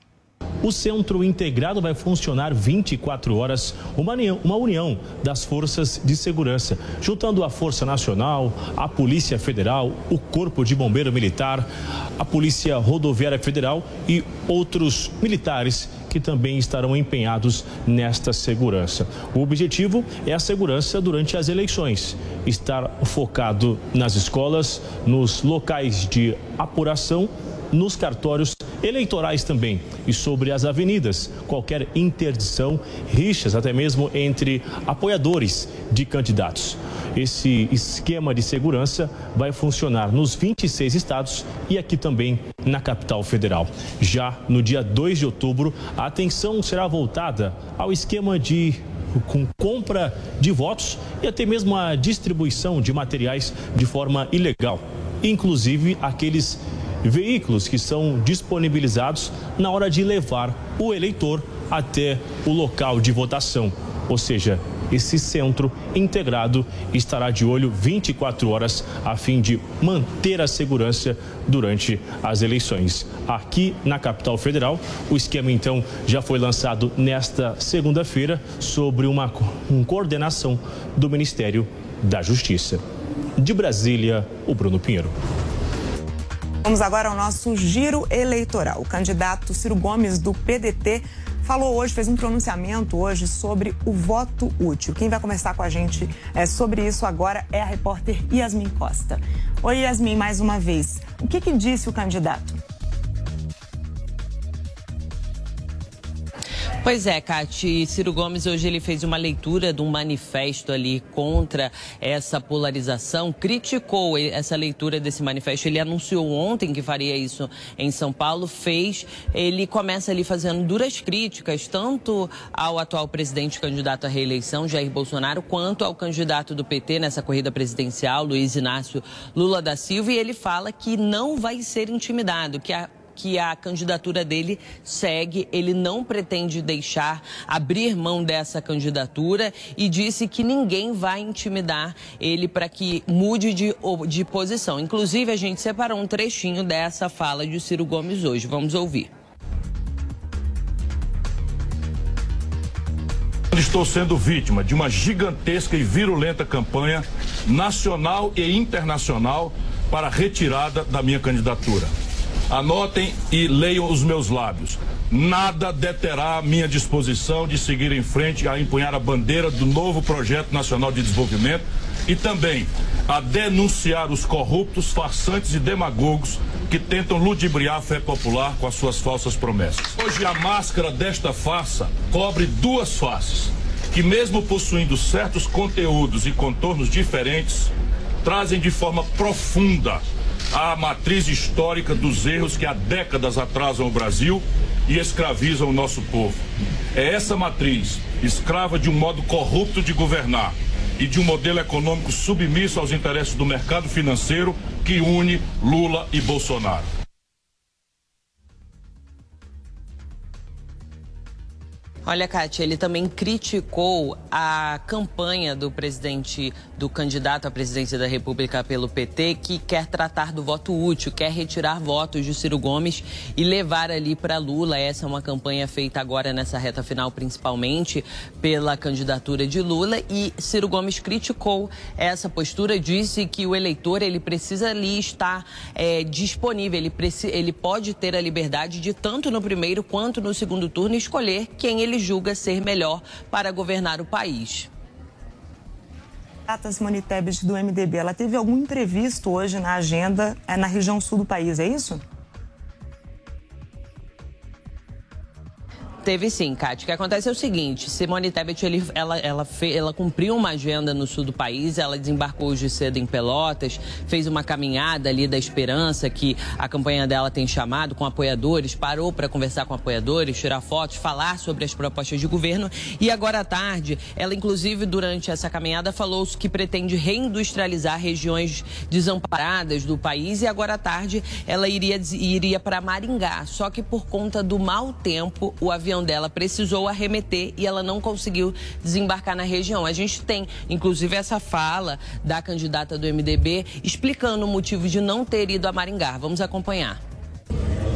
O Centro Integrado vai funcionar 24 horas, uma união, uma união das forças de segurança, juntando a Força Nacional, a Polícia Federal, o Corpo de Bombeiro Militar, a Polícia Rodoviária Federal e outros militares que também estarão empenhados nesta segurança. O objetivo é a segurança durante as eleições, estar focado nas escolas, nos locais de apuração, nos cartórios eleitorais também e sobre as avenidas, qualquer interdição, rixas até mesmo entre apoiadores de candidatos. Esse esquema de segurança vai funcionar nos 26 estados e aqui também na capital federal. Já no dia 2 de outubro, a atenção será voltada ao esquema de com compra de votos e até mesmo a distribuição de materiais de forma ilegal, inclusive aqueles veículos que são disponibilizados na hora de levar o eleitor até o local de votação, ou seja, esse centro integrado estará de olho 24 horas a fim de manter a segurança durante as eleições. Aqui na capital federal, o esquema então já foi lançado nesta segunda-feira sobre uma, coordenação do Ministério da Justiça. De Brasília, o Bruno Pinheiro. Vamos agora ao nosso giro eleitoral. O candidato Ciro Gomes, do PDT, falou hoje, fez um pronunciamento hoje sobre o voto útil. Quem vai conversar com a gente é, sobre isso agora é a repórter Yasmin Costa. Oi, Yasmin, mais uma vez. O que, que disse o candidato? Pois é, Cati. Ciro Gomes hoje ele fez uma leitura de um manifesto ali contra essa polarização, criticou essa leitura desse manifesto. Ele anunciou ontem que faria isso em São Paulo, fez. Ele começa ali fazendo duras críticas, tanto ao atual presidente candidato à reeleição, Jair Bolsonaro, quanto ao candidato do PT nessa corrida presidencial, Luiz Inácio Lula da Silva. E ele fala que não vai ser intimidado, que a que a candidatura dele segue. Ele não pretende deixar abrir mão dessa candidatura e disse que ninguém vai intimidar ele para que mude de, de posição. Inclusive, a gente separou um trechinho dessa fala de Ciro Gomes hoje. Vamos ouvir. Estou sendo vítima de uma gigantesca e virulenta campanha nacional e internacional para a retirada da minha candidatura. Anotem e leiam os meus lábios. nada deterá a minha disposição de seguir em frente a empunhar a bandeira do novo projeto nacional de desenvolvimento e também a denunciar os corruptos, farsantes e demagogos que tentam ludibriar a fé popular com as suas falsas promessas. Hoje a máscara desta farsa cobre duas faces, que mesmo possuindo certos conteúdos e contornos diferentes, trazem de forma profunda a matriz histórica dos erros que há décadas atrasam o Brasil e escravizam o nosso povo. É essa matriz, escrava de um modo corrupto de governar e de um modelo econômico submisso aos interesses do mercado financeiro, que une Lula e Bolsonaro. Olha, Kátia, ele também criticou a campanha do presidente, do candidato à presidência da República pelo PT, que quer tratar do voto útil, quer retirar votos de Ciro Gomes e levar ali para Lula. Essa é uma campanha feita agora nessa reta final, principalmente pela candidatura de Lula. E Ciro Gomes criticou essa postura, disse que o eleitor ele precisa ali estar é, disponível, ele, ele pode ter a liberdade de, tanto no primeiro quanto no segundo turno, escolher quem ele julga ser melhor para governar o país. Tata Simone Tebet do MDB, ela teve algum imprevisto hoje na agenda é, na região sul do país, é isso? Teve sim, Cátia. O que acontece é o seguinte: Simone Tebet ele, ela, ela, ela cumpriu uma agenda no sul do país, ela desembarcou hoje cedo em Pelotas, fez uma caminhada ali da esperança que a campanha dela tem chamado com apoiadores, parou para conversar com apoiadores, tirar fotos, falar sobre as propostas de governo. E agora à tarde, ela, inclusive, durante essa caminhada, falou que pretende reindustrializar regiões desamparadas do país. E agora à tarde, ela iria, iria para Maringá. Só que por conta do mau tempo, o avião avião dela precisou arremeter e ela não conseguiu desembarcar na região. A gente tem, inclusive, essa fala da candidata do MDB explicando o motivo de não ter ido a Maringá. Vamos acompanhar.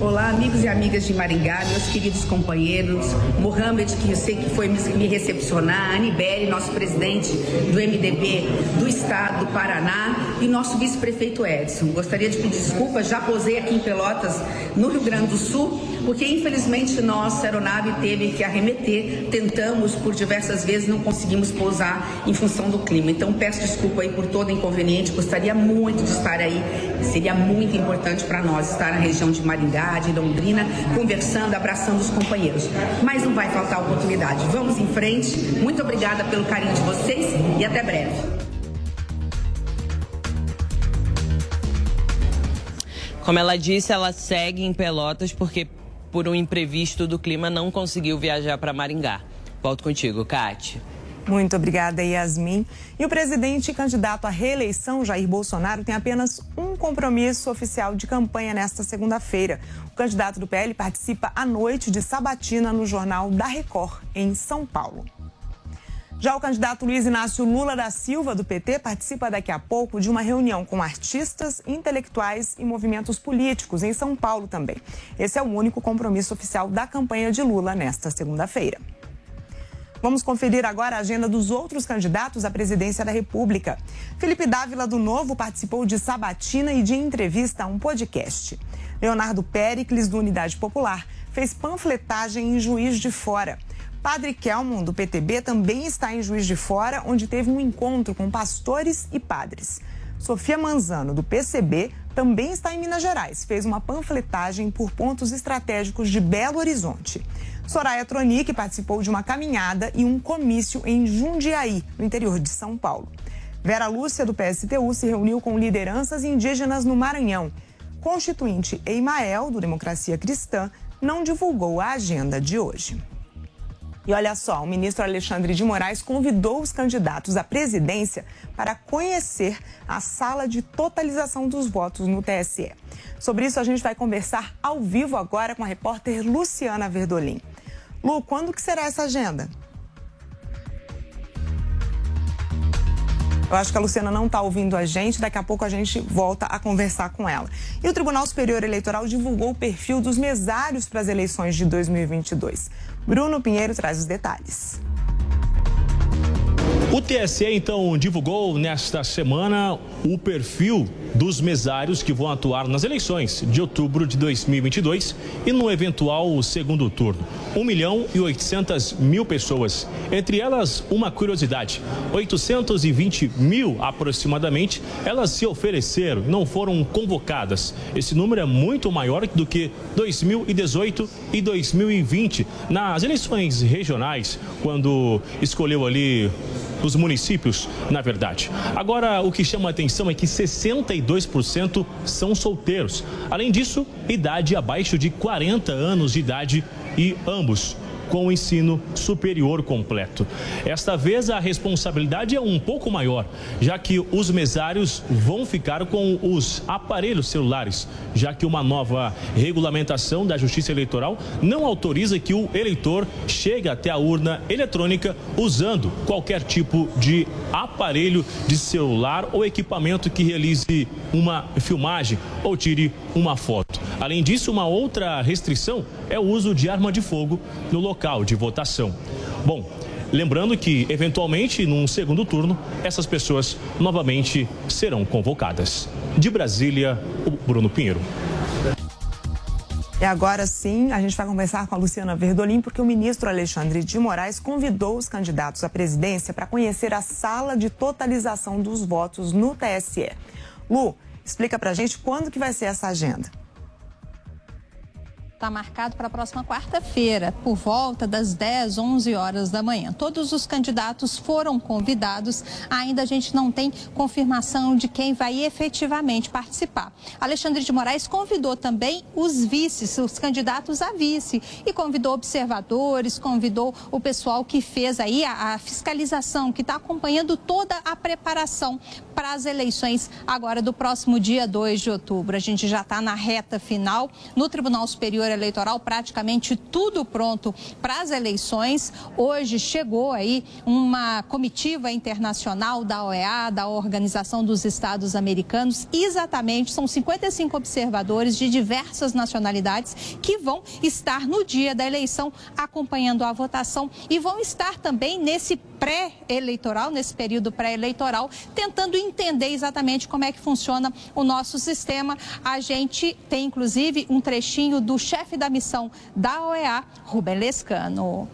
Olá, amigos e amigas de Maringá, meus queridos companheiros, Mohamed, que eu sei que foi me recepcionar, Anibele, nosso presidente do MDB do estado do Paraná. E nosso vice-prefeito Edson. Gostaria de pedir desculpas, já posei aqui em Pelotas, no Rio Grande do Sul, porque infelizmente nossa aeronave teve que arremeter, tentamos por diversas vezes, não conseguimos pousar em função do clima. Então peço desculpa aí por todo inconveniente, gostaria muito de estar aí, seria muito importante para nós estar na região de Maringá, de Londrina, conversando, abraçando os companheiros. Mas não vai faltar oportunidade. Vamos em frente. Muito obrigada pelo carinho de vocês e até breve. Como ela disse, ela segue em Pelotas porque, por um imprevisto do clima, não conseguiu viajar para Maringá. Volto contigo, Kate. Muito obrigada, Yasmin. E o presidente e candidato à reeleição, Jair Bolsonaro, tem apenas um compromisso oficial de campanha nesta segunda-feira. O candidato do PL participa à noite de sabatina no Jornal da Record, em São Paulo. Já o candidato Luiz Inácio Lula da Silva, do PT, participa daqui a pouco de uma reunião com artistas, intelectuais e movimentos políticos em São Paulo também. Esse é o único compromisso oficial da campanha de Lula nesta segunda-feira. Vamos conferir agora a agenda dos outros candidatos à presidência da República. Felipe Dávila do Novo participou de sabatina e de entrevista a um podcast. Leonardo Pericles, do Unidade Popular, fez panfletagem em Juiz de Fora. Padre Kelmon, do PTB, também está em Juiz de Fora, onde teve um encontro com pastores e padres. Sofia Manzano, do PCB, também está em Minas Gerais. Fez uma panfletagem por pontos estratégicos de Belo Horizonte. Soraya Tronic participou de uma caminhada e um comício em Jundiaí, no interior de São Paulo. Vera Lúcia, do PSTU, se reuniu com lideranças indígenas no Maranhão. Constituinte Eimael, do Democracia Cristã, não divulgou a agenda de hoje. E olha só, o ministro Alexandre de Moraes convidou os candidatos à presidência para conhecer a sala de totalização dos votos no TSE. Sobre isso, a gente vai conversar ao vivo agora com a repórter Luciana Verdolim. Lu, quando que será essa agenda? Eu acho que a Luciana não está ouvindo a gente, daqui a pouco a gente volta a conversar com ela. E o Tribunal Superior Eleitoral divulgou o perfil dos mesários para as eleições de 2022. Bruno Pinheiro traz os detalhes. O TSE então divulgou nesta semana o perfil dos mesários que vão atuar nas eleições de outubro de 2022 e no eventual segundo turno. 1 milhão e 800 mil pessoas. Entre elas, uma curiosidade: 820 mil aproximadamente, elas se ofereceram, não foram convocadas. Esse número é muito maior do que 2018 e 2020 nas eleições regionais, quando escolheu ali os municípios, na verdade. Agora, o que chama a atenção é que 62% são solteiros. Além disso, idade abaixo de 40 anos de idade e ambos com o ensino superior completo. Esta vez a responsabilidade é um pouco maior, já que os mesários vão ficar com os aparelhos celulares, já que uma nova regulamentação da Justiça Eleitoral não autoriza que o eleitor chegue até a urna eletrônica usando qualquer tipo de aparelho de celular ou equipamento que realize uma filmagem ou tire uma foto. Além disso, uma outra restrição é o uso de arma de fogo no local de votação. Bom, lembrando que, eventualmente, num segundo turno, essas pessoas novamente serão convocadas. De Brasília, o Bruno Pinheiro. E agora sim, a gente vai conversar com a Luciana Verdolim, porque o ministro Alexandre de Moraes convidou os candidatos à presidência para conhecer a sala de totalização dos votos no TSE. Lu, explica pra gente quando que vai ser essa agenda está marcado para a próxima quarta-feira, por volta das 10, 11 horas da manhã. Todos os candidatos foram convidados, ainda a gente não tem confirmação de quem vai efetivamente participar. Alexandre de Moraes convidou também os vices, os candidatos a vice, e convidou observadores, convidou o pessoal que fez aí a, a fiscalização, que está acompanhando toda a preparação para as eleições agora do próximo dia 2 de outubro. A gente já está na reta final no Tribunal Superior Eleitoral, praticamente tudo pronto para as eleições. Hoje chegou aí uma comitiva internacional da OEA, da Organização dos Estados Americanos, exatamente são 55 observadores de diversas nacionalidades que vão estar no dia da eleição acompanhando a votação e vão estar também nesse pré-eleitoral, nesse período pré-eleitoral, tentando entender exatamente como é que funciona o nosso sistema. A gente tem, inclusive, um trechinho do chefe da missão da OEA, Rubem Lescano.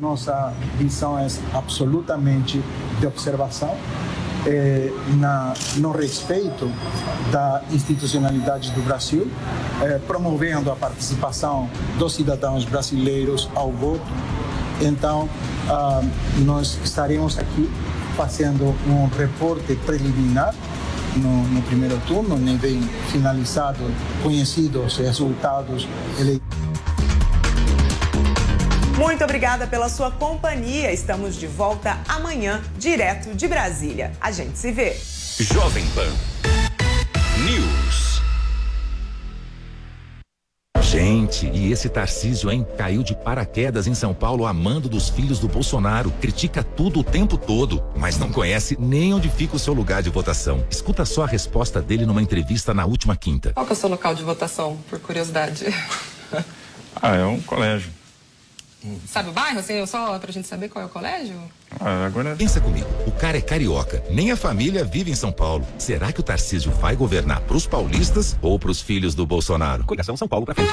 Nossa visão é absolutamente de observação. É, na, no respeito da institucionalidade do Brasil, é, promovendo a participação dos cidadãos brasileiros ao voto. Então, ah, nós estaremos aqui fazendo um reporte preliminar no, no, primeiro turno, nem bem finalizado, conhecidos os resultados eleitorais. Muito obrigada pela sua companhia. Estamos de volta amanhã, direto de Brasília. A gente se vê. Jovem Pan News. Gente, e esse Tarcísio, hein? Caiu de paraquedas em São Paulo amando dos filhos do Bolsonaro. Critica tudo o tempo todo, mas não conhece nem onde fica o seu lugar de votação. Escuta só a resposta dele numa entrevista na última quinta. Qual que é o seu local de votação, por curiosidade? ah, é um colégio. Sabe o bairro, assim, só pra gente saber qual é o colégio? Ah, agora... Pensa comigo, o cara é carioca, nem a família vive em São Paulo. Será que o Tarcísio vai governar pros paulistas ou pros filhos do Bolsonaro? Coligação São Paulo pra frente.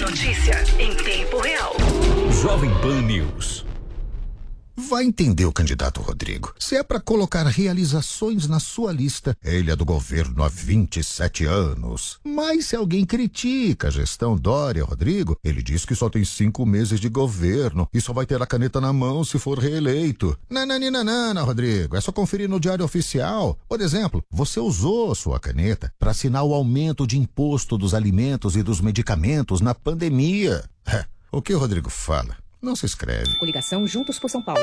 Notícia em tempo real. Jovem Pan News. Vai entender o candidato Rodrigo. Se é para colocar realizações na sua lista, ele é do governo há 27 anos. Mas se alguém critica a gestão Dória Rodrigo, ele diz que só tem cinco meses de governo e só vai ter a caneta na mão se for reeleito. Nananina, Rodrigo, é só conferir no Diário Oficial. Por exemplo, você usou sua caneta para assinar o aumento de imposto dos alimentos e dos medicamentos na pandemia. o que o Rodrigo fala? Não se escreve. Coligação Juntos por São Paulo.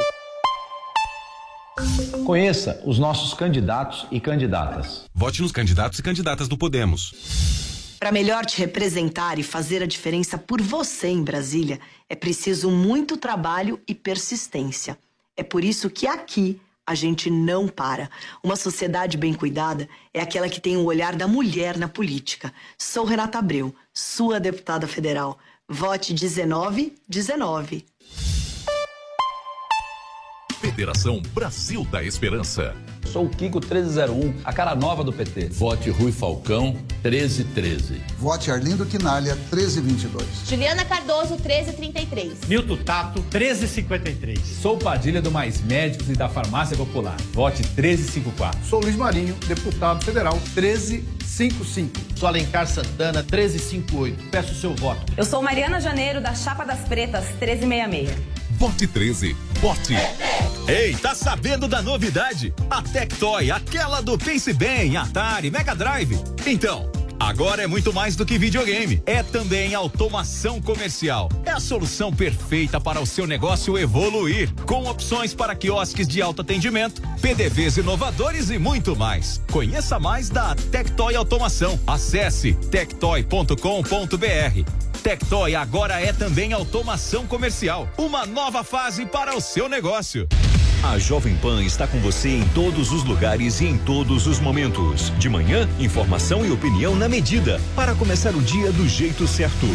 Conheça os nossos candidatos e candidatas. Vote nos candidatos e candidatas do Podemos. Para melhor te representar e fazer a diferença por você em Brasília, é preciso muito trabalho e persistência. É por isso que aqui a gente não para. Uma sociedade bem cuidada é aquela que tem o olhar da mulher na política. Sou Renata Abreu, sua deputada federal. Vote 1919. Federação Brasil da Esperança. Sou o Kiko 1301, a cara nova do PT. Vote Rui Falcão 1313. Vote Arlindo Quinalha 1322. Juliana Cardoso 1333. Milton Tato 1353. Sou Padilha do Mais Médicos e da Farmácia Popular. Vote 1354. Sou Luiz Marinho, deputado federal 1355. Sou Alencar Santana 1358. Peço seu voto. Eu sou Mariana Janeiro da Chapa das Pretas 1366. Vote 13. Vote. Ei, tá sabendo da novidade? A Tectoy, aquela do Pense Bem, Atari, Mega Drive. Então, Agora é muito mais do que videogame. É também automação comercial. É a solução perfeita para o seu negócio evoluir. Com opções para quiosques de alto atendimento, PDVs inovadores e muito mais. Conheça mais da Tectoy Automação. Acesse tectoy.com.br. Tectoy agora é também automação comercial. Uma nova fase para o seu negócio. A Jovem Pan está com você em todos os lugares e em todos os momentos. De manhã, informação e opinião na medida para começar o dia do jeito certo.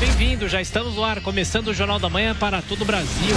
Bem-vindo, já estamos no ar, começando o Jornal da Manhã para todo o Brasil.